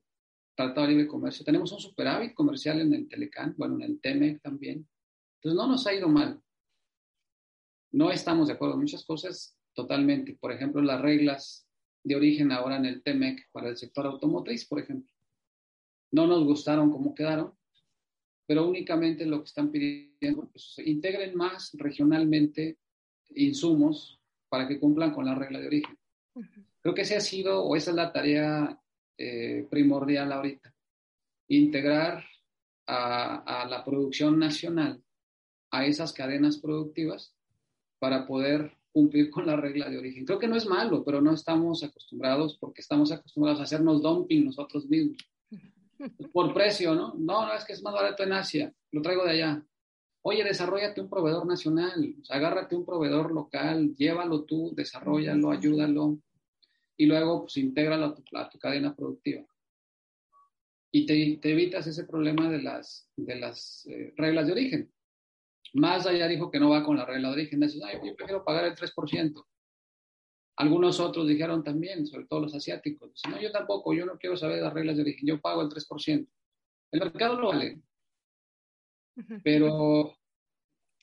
Speaker 5: Tratado de Libre Comercio. Tenemos un superávit comercial en el Telecán, bueno, en el TEMEC también. Entonces, no nos ha ido mal. No estamos de acuerdo en muchas cosas totalmente. Por ejemplo, las reglas de origen ahora en el TEMEC para el sector automotriz, por ejemplo. No nos gustaron cómo quedaron, pero únicamente lo que están pidiendo, pues integren más regionalmente insumos para que cumplan con la regla de origen. Creo que ese ha sido, o esa es la tarea eh, primordial ahorita, integrar a, a, la producción nacional a esas cadenas productivas para poder cumplir con la regla de origen. Creo que no es malo, pero no estamos acostumbrados porque estamos acostumbrados a hacernos dumping nosotros mismos. Por precio, ¿no? No, no, es que es más barato en Asia, lo traigo de allá. Oye, desarrollate un proveedor nacional, agárrate un proveedor local, llévalo tú, desarrollalo, ayúdalo y luego pues intégralo a tu, a tu cadena productiva. Y te, te, evitas ese problema de las, de las eh, reglas de origen. Más allá dijo que no va con la regla de origen. Dice, yo prefiero pagar el 3%. Algunos otros dijeron también, sobre todo los asiáticos. No, yo tampoco, yo no quiero saber las reglas de origen, yo pago el 3%. El mercado lo vale. Pero,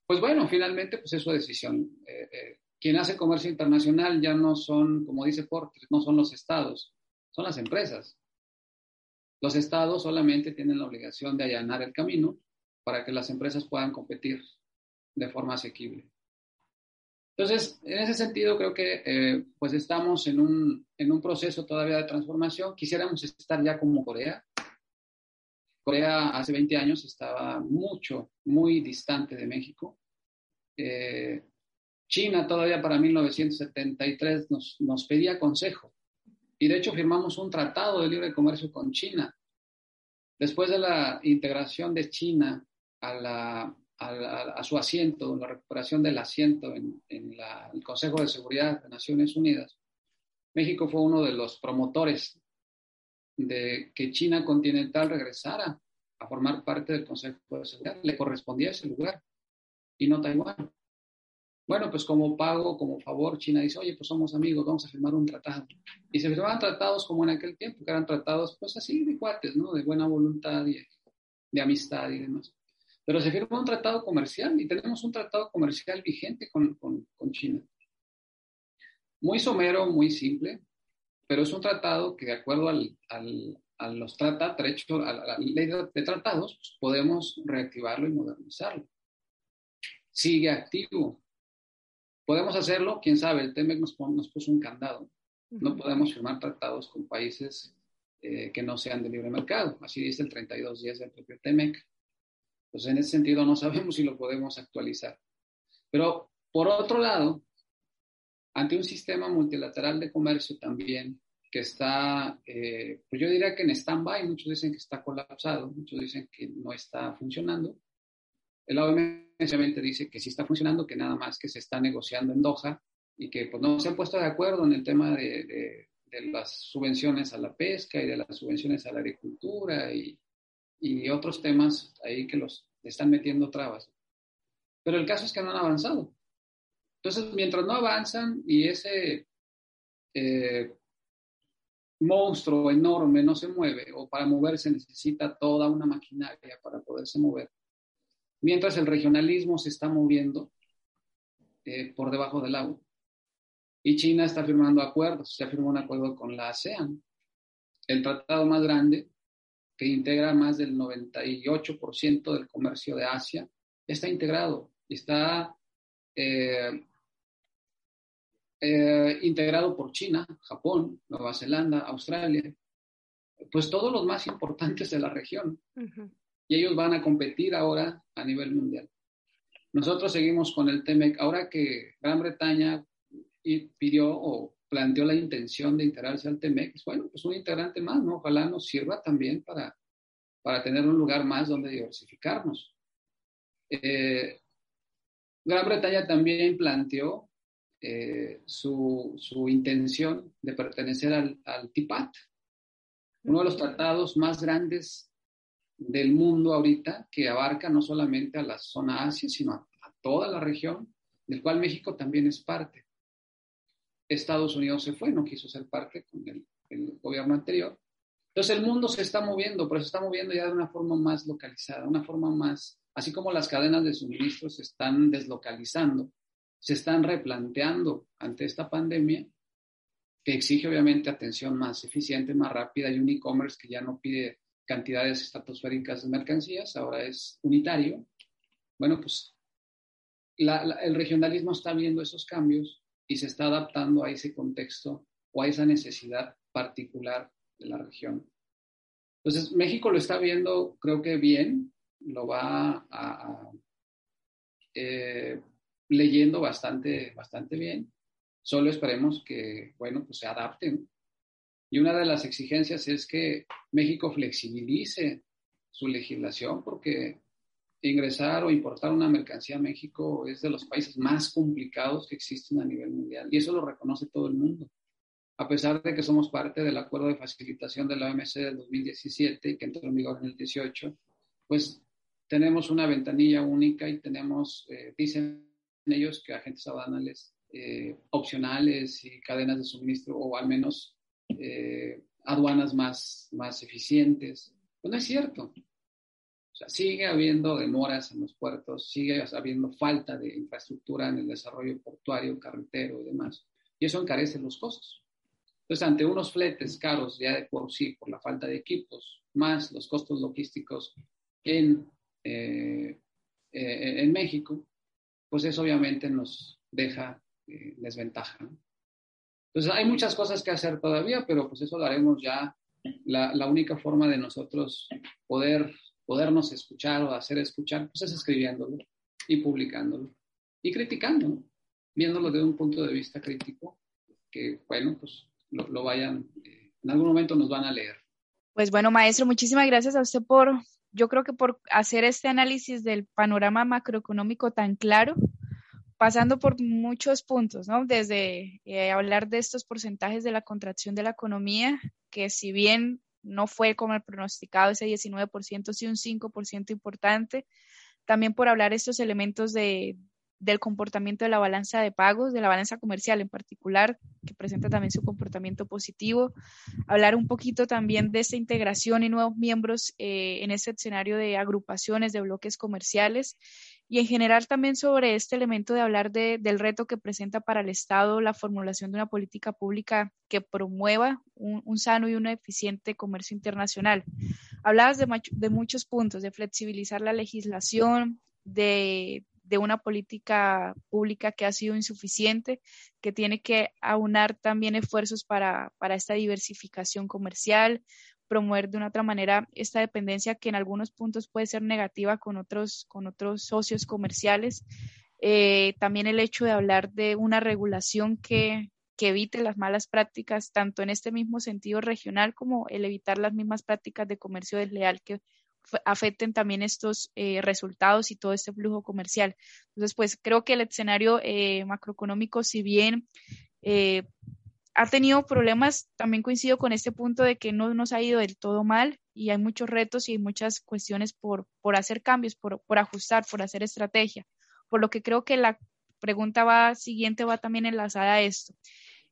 Speaker 5: pues bueno, finalmente, pues es su decisión. Eh, eh, quien hace comercio internacional ya no son, como dice Porter, no son los estados, son las empresas. Los estados solamente tienen la obligación de allanar el camino para que las empresas puedan competir de forma asequible. Entonces, en ese sentido, creo que eh, pues estamos en un, en un proceso todavía de transformación. Quisiéramos estar ya como Corea. Corea hace 20 años estaba mucho, muy distante de México. Eh, China todavía para 1973 nos, nos pedía consejo. Y de hecho firmamos un tratado de libre comercio con China. Después de la integración de China a la a, su asiento, la recuperación del asiento en, el Consejo de Seguridad de Naciones Unidas, México fue uno de los promotores de que China continental regresara a formar parte del Consejo de Seguridad. Le correspondía ese lugar y no Taiwán. Bueno, pues como pago, como favor, China dice, oye, pues somos amigos, vamos a firmar un tratado. Y se firmaban tratados como en aquel tiempo, que eran tratados pues así de cuates, ¿no? De buena voluntad y de amistad y demás. Pero se firmó un tratado comercial y tenemos un tratado comercial vigente con, con, China. Muy somero, muy simple, pero es un tratado que de acuerdo al, al, a los tratados, a la ley de, tratados, pues podemos reactivarlo y modernizarlo. Sigue activo. Podemos hacerlo, quién sabe, el TEMEC nos, nos puso un candado. No podemos firmar tratados con países eh, que no sean de libre mercado. Así dice el 32 días del propio TEMEC. Pues en ese sentido no sabemos si lo podemos actualizar. Pero por otro lado, ante un sistema multilateral de comercio también que está, eh, pues yo diría que en stand-by, muchos dicen que está colapsado, muchos dicen que no está funcionando. El OMS dice que sí está funcionando, que nada más que se está negociando en Doha y que pues, no se han puesto de acuerdo en el tema de, de, de las subvenciones a la pesca y de las subvenciones a la agricultura y, y otros temas ahí que los están metiendo trabas. Pero el caso es que no han avanzado. Entonces, mientras no avanzan y ese eh, monstruo enorme no se mueve, o para moverse necesita toda una maquinaria para poderse mover, mientras el regionalismo se está moviendo eh, por debajo del agua. Y China está firmando acuerdos, se firmó un acuerdo con la ASEAN, el tratado más grande que integra más del 98% del comercio de Asia, está integrado, está eh, eh, integrado por China, Japón, Nueva Zelanda, Australia, pues todos los más importantes de la región. Y ellos van a competir ahora a nivel mundial. Nosotros seguimos con el TEMEC. Ahora que Gran Bretaña pidió o planteó la intención de integrarse al TEMEX, bueno, pues un integrante más, ¿no? Ojalá nos sirva también para, para tener un lugar más donde diversificarnos. Eh, Gran Bretaña también planteó eh, su, su, intención de pertenecer al, al TIPAT, uno de los tratados más grandes del mundo ahorita, que abarca no solamente a la zona Asia, sino a toda la región, del cual México también es parte. Estados Unidos se fue, no quiso ser parte con el, gobierno anterior. Entonces el mundo se está moviendo, pero se está moviendo ya de una forma más localizada, una forma más, así como las cadenas de suministro se están deslocalizando, se están replanteando ante esta pandemia, que exige obviamente atención más eficiente, más rápida y un e-commerce que ya no pide cantidades estratosféricas de mercancías, ahora es unitario. Bueno, pues el regionalismo está viendo esos cambios y se está adaptando a ese contexto o a esa necesidad particular de la región. Entonces, México lo está viendo, creo que bien, lo va eh, leyendo bastante, bastante bien. Solo esperemos que, bueno, pues se adapten. Y una de las exigencias es que México flexibilice su legislación porque ingresar o importar una mercancía a México es de los países más complicados que existen a nivel mundial y eso lo reconoce todo el mundo. A pesar de que somos parte del acuerdo de facilitación de la OMC del 2017 que entró en vigor en el 18, pues tenemos una ventanilla única y tenemos, eh, dicen ellos que agentes aduanales eh, opcionales y cadenas de suministro o al menos eh, aduanas más, más eficientes. Pues no es cierto sea, sigue habiendo demoras en los puertos, sigue habiendo falta de infraestructura en el desarrollo portuario, carretero y demás. Y eso encarece los costos. Entonces, ante unos fletes caros ya de por sí, por la falta de equipos, más los costos logísticos en, eh, eh, en México, pues eso obviamente nos deja eh, desventaja. Entonces, hay muchas cosas que hacer todavía, pero pues eso lo haremos ya. La, la única forma de nosotros poder, podernos escuchar o hacer escuchar, pues es escribiéndolo y publicándolo y criticando, viéndolo desde un punto de vista crítico, que bueno, pues lo, vayan, eh, en algún momento nos van a leer.
Speaker 4: Pues bueno, maestro, muchísimas gracias a usted por, yo creo que por hacer este análisis del panorama macroeconómico tan claro, pasando por muchos puntos, ¿no? Desde eh, hablar de estos porcentajes de la contracción de la economía, que si bien no fue como el pronosticado ese 19%, sí un 5% importante, también por hablar estos elementos de, del comportamiento de la balanza de pagos, de la balanza comercial en particular, que presenta también su comportamiento positivo. Hablar un poquito también de esta integración y nuevos miembros eh, en ese escenario de agrupaciones, de bloques comerciales. Y en general también sobre este elemento de hablar de, del reto que presenta para el Estado la formulación de una política pública que promueva un, un sano y un eficiente comercio internacional. Hablabas de, de muchos puntos, de flexibilizar la legislación, de, de una política pública que ha sido insuficiente, que tiene que aunar también esfuerzos para, esta diversificación comercial, promover de una otra manera esta dependencia que en algunos puntos puede ser negativa con otros, con otros socios comerciales. Eh, también el hecho de hablar de una regulación que, que evite las malas prácticas, tanto en este mismo sentido regional como el evitar las mismas prácticas de comercio desleal que afecten también estos eh, resultados y todo este flujo comercial. Entonces, pues creo que el escenario eh, macroeconómico, si bien eh, ha tenido problemas, también coincido con este punto de que no nos ha ido del todo mal y hay muchos retos y muchas cuestiones por, por hacer cambios, por, por ajustar, por hacer estrategia. Por lo que creo que la pregunta va siguiente va también enlazada a esto.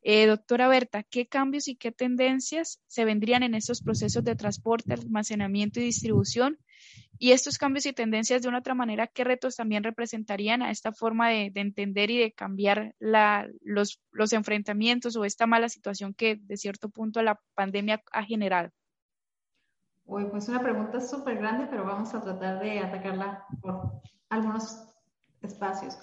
Speaker 4: Eh, doctora Berta, ¿qué cambios y qué tendencias se vendrían en estos procesos de transporte, almacenamiento y distribución? Y estos cambios y tendencias, de una otra manera, ¿qué retos también representarían a esta forma de, entender y de cambiar los, los enfrentamientos o esta mala situación que de cierto punto la pandemia ha generado?
Speaker 6: Uy, pues una pregunta súper grande, pero vamos a tratar de atacarla por algunos espacios.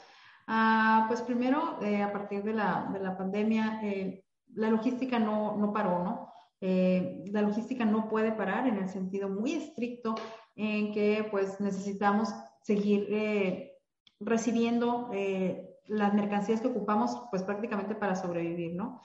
Speaker 6: Ah, pues primero, eh, a partir de la, de la pandemia, eh, la logística no, no paró, ¿no? Eh, la logística no puede parar en el sentido muy estricto en que pues necesitamos seguir recibiendo las mercancías que ocupamos pues prácticamente para sobrevivir, ¿no?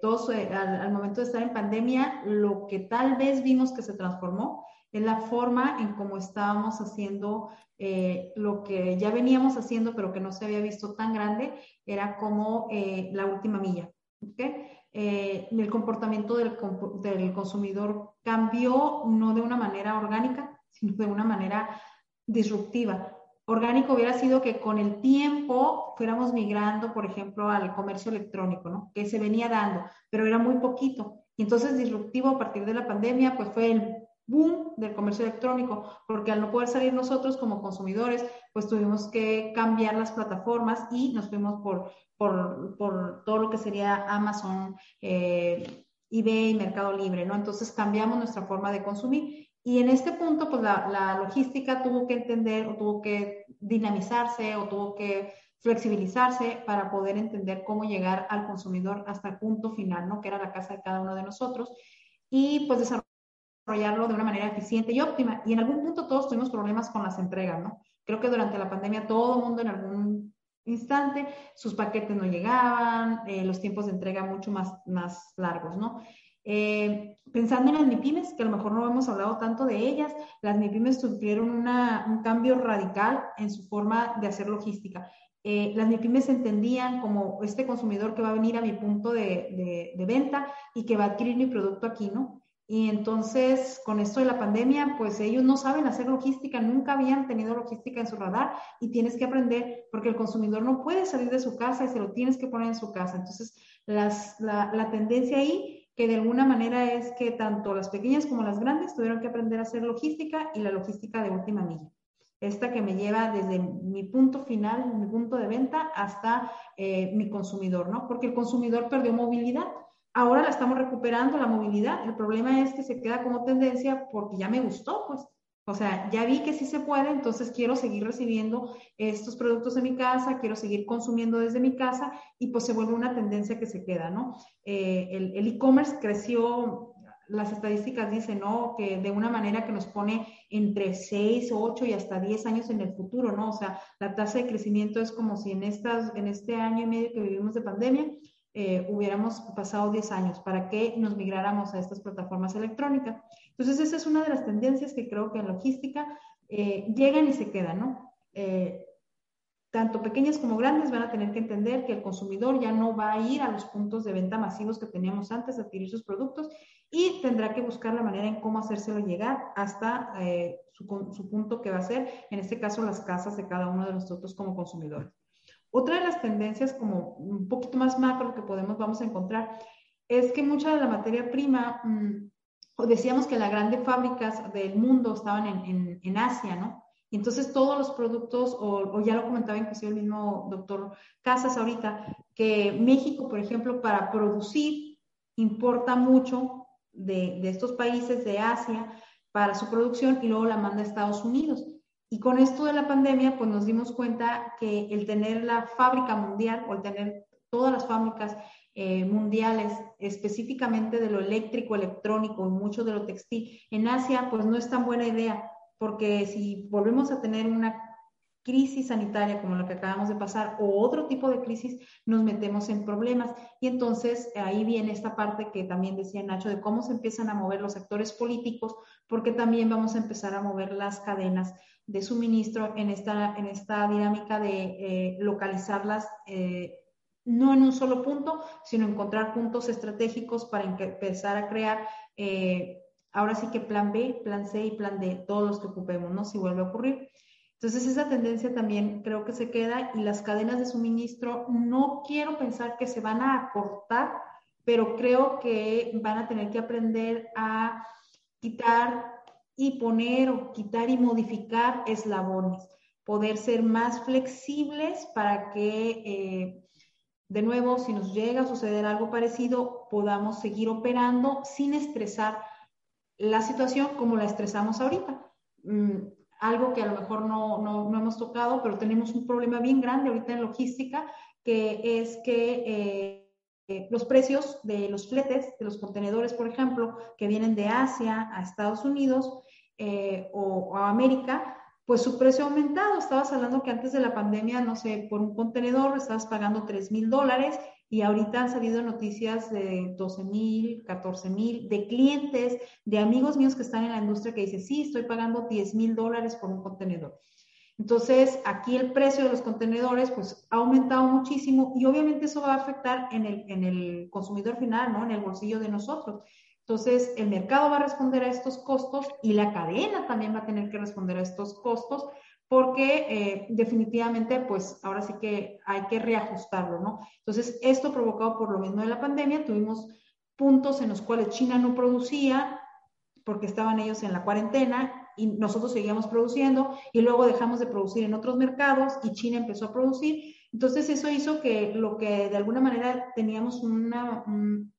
Speaker 6: todos al, al, momento de estar en pandemia, lo que tal vez vimos que se transformó es la forma en cómo estábamos haciendo eh, lo que ya veníamos haciendo, pero que no se había visto tan grande, era como eh, la última milla. ¿okay? Eh, el comportamiento del, del, consumidor cambió no de una manera orgánica, sino de una manera disruptiva. Orgánico hubiera sido que con el tiempo fuéramos migrando, por ejemplo, al comercio electrónico, ¿no? que se venía dando, pero era muy poquito. Y entonces disruptivo a partir de la pandemia, pues fue el boom del comercio electrónico, porque al no poder salir nosotros como consumidores, pues tuvimos que cambiar las plataformas y nos fuimos por, por, por todo lo que sería Amazon, eh, eBay, Mercado Libre, ¿no? Entonces cambiamos nuestra forma de consumir. Y en este punto, pues la, la logística tuvo que entender o tuvo que dinamizarse o tuvo que flexibilizarse para poder entender cómo llegar al consumidor hasta el punto final, ¿no? Que era la casa de cada uno de nosotros. Y pues desarrollar desarrollarlo de una manera eficiente y óptima. Y en algún punto todos tuvimos problemas con las entregas, ¿no? Creo que durante la pandemia todo el mundo en algún instante sus paquetes no llegaban, eh, los tiempos de entrega mucho más, más largos, ¿no? Eh, pensando en las MIPIMES, que a lo mejor no hemos hablado tanto de ellas, las MIPIMES sufrieron una, un cambio radical en su forma de hacer logística. Eh, las MIPIMES entendían como este consumidor que va a venir a mi punto de, de, de, venta y que va a adquirir mi producto aquí, ¿no? Y entonces, con esto de la pandemia, pues ellos no saben hacer logística, nunca habían tenido logística en su radar y tienes que aprender porque el consumidor no puede salir de su casa y se lo tienes que poner en su casa. Entonces, la, la, tendencia ahí, que de alguna manera es que tanto las pequeñas como las grandes tuvieron que aprender a hacer logística y la logística de última milla. Esta que me lleva desde mi punto final, mi punto de venta, hasta eh, mi consumidor, ¿no? Porque el consumidor perdió movilidad ahora la estamos recuperando, la movilidad. El problema es que se queda como tendencia porque ya me gustó, pues. O sea, ya vi que sí se puede, entonces quiero seguir recibiendo estos productos en mi casa, quiero seguir consumiendo desde mi casa y pues se vuelve una tendencia que se queda, ¿no? Eh, el e-commerce creció, las estadísticas dicen, ¿no? Que de una manera que nos pone entre 6, 8 y hasta 10 años en el futuro, ¿no? O sea, la tasa de crecimiento es como si en, estas, en este año y medio que vivimos de pandemia, eh, hubiéramos pasado 10 años para que nos migráramos a estas plataformas electrónicas. Entonces, esa es una de las tendencias que creo que en logística eh, llegan y se quedan, ¿no? Eh, tanto pequeñas como grandes van a tener que entender que el consumidor ya no va a ir a los puntos de venta masivos que teníamos antes de adquirir sus productos y tendrá que buscar la manera en cómo hacérselo llegar hasta su, su punto que va a ser, en este caso, las casas de cada uno de nosotros como consumidores. Otra de las tendencias como un poquito más macro que podemos, vamos a encontrar, es que mucha de la materia prima, mm, o decíamos que las grandes fábricas del mundo estaban en, en, Asia, ¿no? Y entonces todos los productos, o, ya lo comentaba inclusive el mismo doctor Casas ahorita, que México, por ejemplo, para producir, importa mucho de, de estos países de Asia para su producción y luego la manda a Estados Unidos. Y con esto de la pandemia, pues nos dimos cuenta que el tener la fábrica mundial o el tener todas las fábricas eh, mundiales, específicamente de lo eléctrico, electrónico y mucho de lo textil, en Asia, pues no es tan buena idea, porque si volvemos a tener una crisis sanitaria como la que acabamos de pasar o otro tipo de crisis, nos metemos en problemas. Y entonces ahí viene esta parte que también decía Nacho de cómo se empiezan a mover los actores políticos, porque también vamos a empezar a mover las cadenas de suministro en esta, en esta dinámica de eh, localizarlas eh, no en un solo punto, sino encontrar puntos estratégicos para empezar a crear, eh, ahora sí que plan B, plan C y plan D, todos los que ocupemos, ¿no? Si vuelve a ocurrir. Entonces, esa tendencia también creo que se queda y las cadenas de suministro no quiero pensar que se van a acortar, pero creo que van a tener que aprender a quitar y poner o quitar y modificar eslabones, poder ser más flexibles para que, eh, de nuevo, si nos llega a suceder algo parecido, podamos seguir operando sin estresar la situación como la estresamos ahorita. Algo que a lo mejor no, no, no, hemos tocado, pero tenemos un problema bien grande ahorita en logística, que es que... Eh, eh, los precios de los fletes, de los contenedores, por ejemplo, que vienen de Asia a Estados Unidos eh, o, a América, pues su precio ha aumentado. Estabas hablando que antes de la pandemia, no sé, por un contenedor estabas pagando 3 mil dólares y ahorita han salido noticias de 12 mil, 14 mil, de clientes, de amigos míos que están en la industria que dicen, sí, estoy pagando 10 mil dólares por un contenedor. Entonces, aquí el precio de los contenedores pues ha aumentado muchísimo y obviamente eso va a afectar en el, en el consumidor final, ¿no? En el bolsillo de nosotros. Entonces, el mercado va a responder a estos costos y la cadena también va a tener que responder a estos costos porque eh, definitivamente, pues ahora sí que hay que reajustarlo, ¿no? Entonces, esto provocado por lo mismo de la pandemia, tuvimos puntos en los cuales China no producía porque estaban ellos en la cuarentena y nosotros seguíamos produciendo y luego dejamos de producir en otros mercados y China empezó a producir. Entonces eso hizo que lo que de alguna manera teníamos una, un,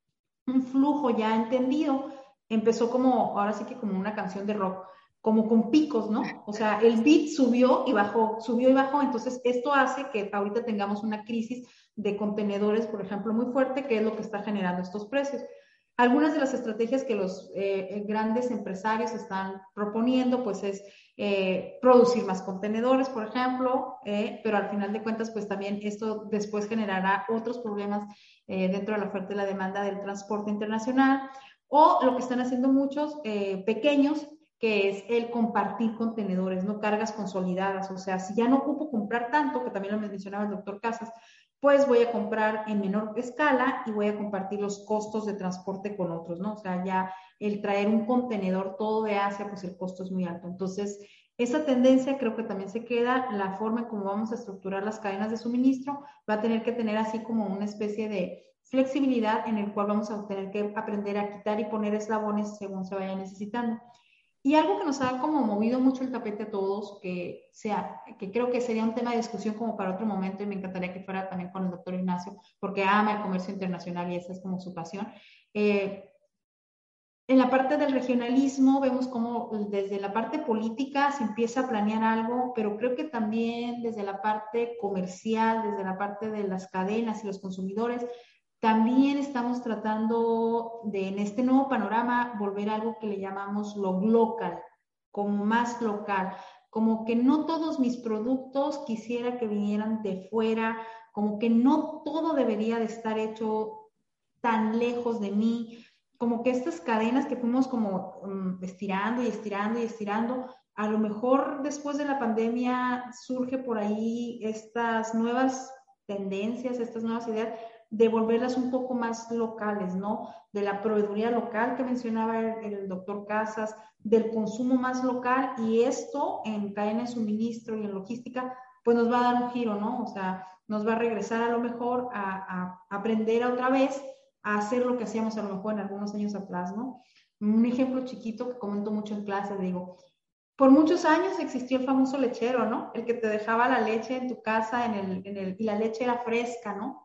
Speaker 6: flujo ya entendido, empezó como, ahora sí que como una canción de rock, como con picos, ¿no? O sea, el beat subió y bajó, subió y bajó. Entonces esto hace que ahorita tengamos una crisis de contenedores, por ejemplo, muy fuerte, que es lo que está generando estos precios. Algunas de las estrategias que los eh, eh, grandes empresarios están proponiendo, pues es eh, producir más contenedores, por ejemplo, pero al final de cuentas, pues también esto después generará otros problemas dentro de la oferta y la demanda del transporte internacional, o lo que están haciendo muchos pequeños, que es el compartir contenedores, no cargas consolidadas. O sea, si ya no ocupo comprar tanto, que también lo mencionaba el doctor Casas, pues voy a comprar en menor escala y voy a compartir los costos de transporte con otros, ¿no? O sea, ya el traer un contenedor todo de Asia, pues el costo es muy alto. Entonces, esa tendencia creo que también se queda, la forma en cómo vamos a estructurar las cadenas de suministro va a tener que tener así como una especie de flexibilidad en el cual vamos a tener que aprender a quitar y poner eslabones según se vaya necesitando. Y algo que nos ha como movido mucho el tapete a todos, que, sea, que creo que sería un tema de discusión como para otro momento y me encantaría que fuera también con el doctor Ignacio, porque ama el comercio internacional y esa es como su pasión. Eh, en la parte del regionalismo vemos como desde la parte política se empieza a planear algo, pero creo que también desde la parte comercial, desde la parte de las cadenas y los consumidores, también estamos tratando de, en este nuevo panorama, volver a algo que le llamamos lo local, como más local, como que no todos mis productos quisiera que vinieran de fuera, como que no todo debería de estar hecho tan lejos de mí, como que estas cadenas que fuimos como um, estirando y estirando y estirando, a lo mejor después de la pandemia surge por ahí estas nuevas tendencias, estas nuevas ideas de volverlas un poco más locales, ¿no? De la proveeduría local que mencionaba el, doctor Casas, del consumo más local y esto en cadena de suministro y en logística, pues nos va a dar un giro, ¿no? O sea, nos va a regresar a lo mejor a, a aprender otra vez a hacer lo que hacíamos a lo mejor en algunos años atrás, ¿no? Un ejemplo chiquito que comento mucho en clase, digo, por muchos años existió el famoso lechero, ¿no? El que te dejaba la leche en tu casa en el, en el, y la leche era fresca, ¿no?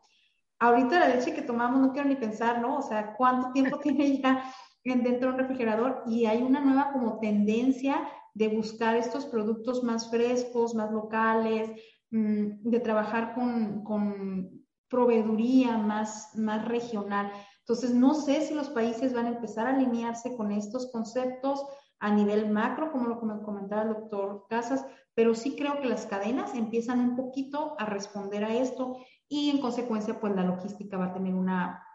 Speaker 6: Ahorita la leche que tomamos no quiero ni pensar, ¿no? O sea, ¿cuánto tiempo tiene ya dentro de un refrigerador? Y hay una nueva como tendencia de buscar estos productos más frescos, más locales, mm, de trabajar con, con proveeduría más, más regional. Entonces, no sé si los países van a empezar a alinearse con estos conceptos a nivel macro, como lo comentaba el doctor Casas, pero sí creo que las cadenas empiezan un poquito a responder a esto y en consecuencia pues la logística va a tener una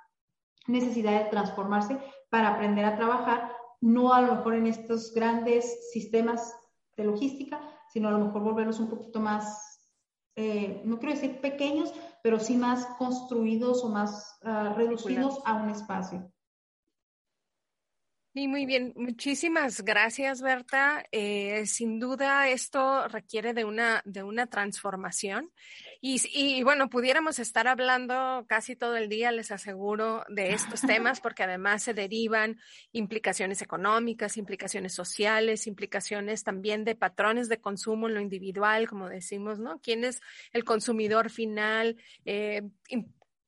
Speaker 6: necesidad de transformarse para aprender a trabajar, no a lo mejor en estos grandes sistemas de logística, sino a lo mejor volverlos un poquito más, eh, no quiero decir pequeños, pero sí más construidos o más uh, reducidos a un espacio.
Speaker 3: Sí, muy bien. Muchísimas gracias, Berta. Eh, sin duda, esto requiere de una, de una transformación. Y, y, bueno, pudiéramos estar hablando casi todo el día, les aseguro, de estos temas, porque además se derivan implicaciones económicas, implicaciones sociales, implicaciones también de patrones de consumo en lo individual, como decimos, ¿no? ¿Quién es el consumidor final? Eh,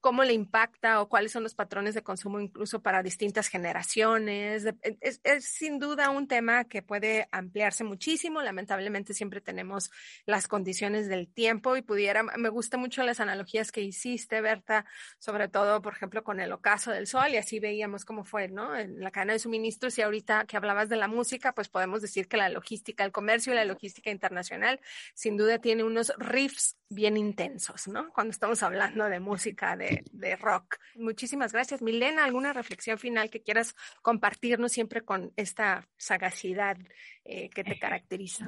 Speaker 3: cómo le impacta o cuáles son los patrones de consumo incluso para distintas generaciones. E, es, sin duda un tema que puede ampliarse muchísimo. Lamentablemente siempre tenemos las condiciones del tiempo y pudiera, me gustan mucho las analogías que hiciste, Berta, sobre todo, por ejemplo, con el ocaso del sol y así veíamos cómo fue, ¿no? En la cadena de suministros y ahorita que hablabas de la música, pues podemos decir que la logística, el comercio y la logística internacional sin duda tiene unos riffs bien intensos, ¿no? Cuando estamos hablando de música, de, de, rock. Muchísimas gracias. Milena, ¿alguna reflexión final que quieras compartirnos siempre con esta sagacidad eh, que te caracteriza?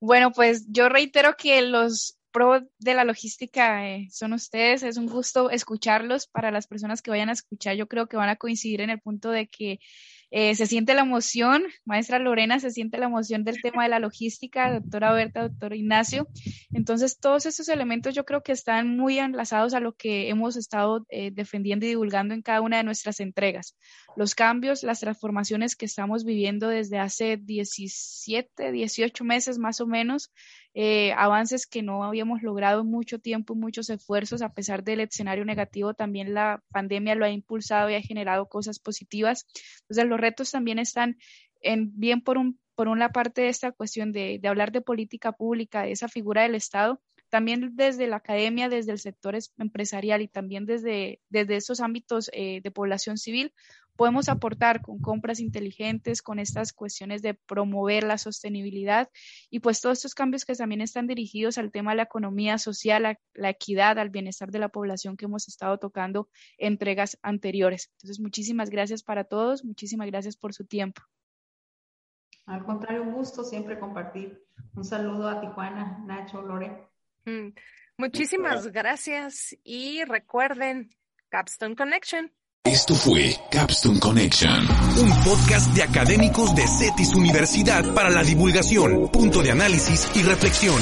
Speaker 4: Bueno, pues yo reitero que los pro de la logística eh, son ustedes. Es un gusto escucharlos. Para las personas que vayan a escuchar, yo creo que van a coincidir en el punto de que eh, se siente la emoción, maestra Lorena, se siente la emoción del tema de la logística, doctora Berta, doctor Ignacio. Entonces, todos estos elementos yo creo que están muy enlazados a lo que hemos estado eh, defendiendo y divulgando en cada una de nuestras entregas. Los cambios, las transformaciones que estamos viviendo desde hace 17, 18 meses más o menos, eh, avances que no habíamos logrado en mucho tiempo, muchos esfuerzos, a pesar del escenario negativo, también la pandemia lo ha impulsado y ha generado cosas positivas. Entonces, los retos también están en, bien por, un, por una parte de esta cuestión de, de hablar de política pública, de esa figura del Estado, también desde la academia, desde el sector empresarial y también desde, desde estos ámbitos eh, de población civil, podemos aportar con compras inteligentes, con estas cuestiones de promover la sostenibilidad y pues todos estos cambios que también están dirigidos al tema de la economía social, a la equidad, al bienestar de la población que hemos estado tocando en entregas anteriores. Entonces, muchísimas gracias para todos, muchísimas gracias por su tiempo.
Speaker 6: Al contrario, un gusto siempre compartir. Un saludo a Tijuana, Nacho, Lore.
Speaker 3: Mm, muchísimas gracias y recuerden Capstone Connection.
Speaker 1: Esto fue Capstone Connection,
Speaker 2: un podcast de académicos de CETIS Universidad para la divulgación, punto de análisis y reflexión.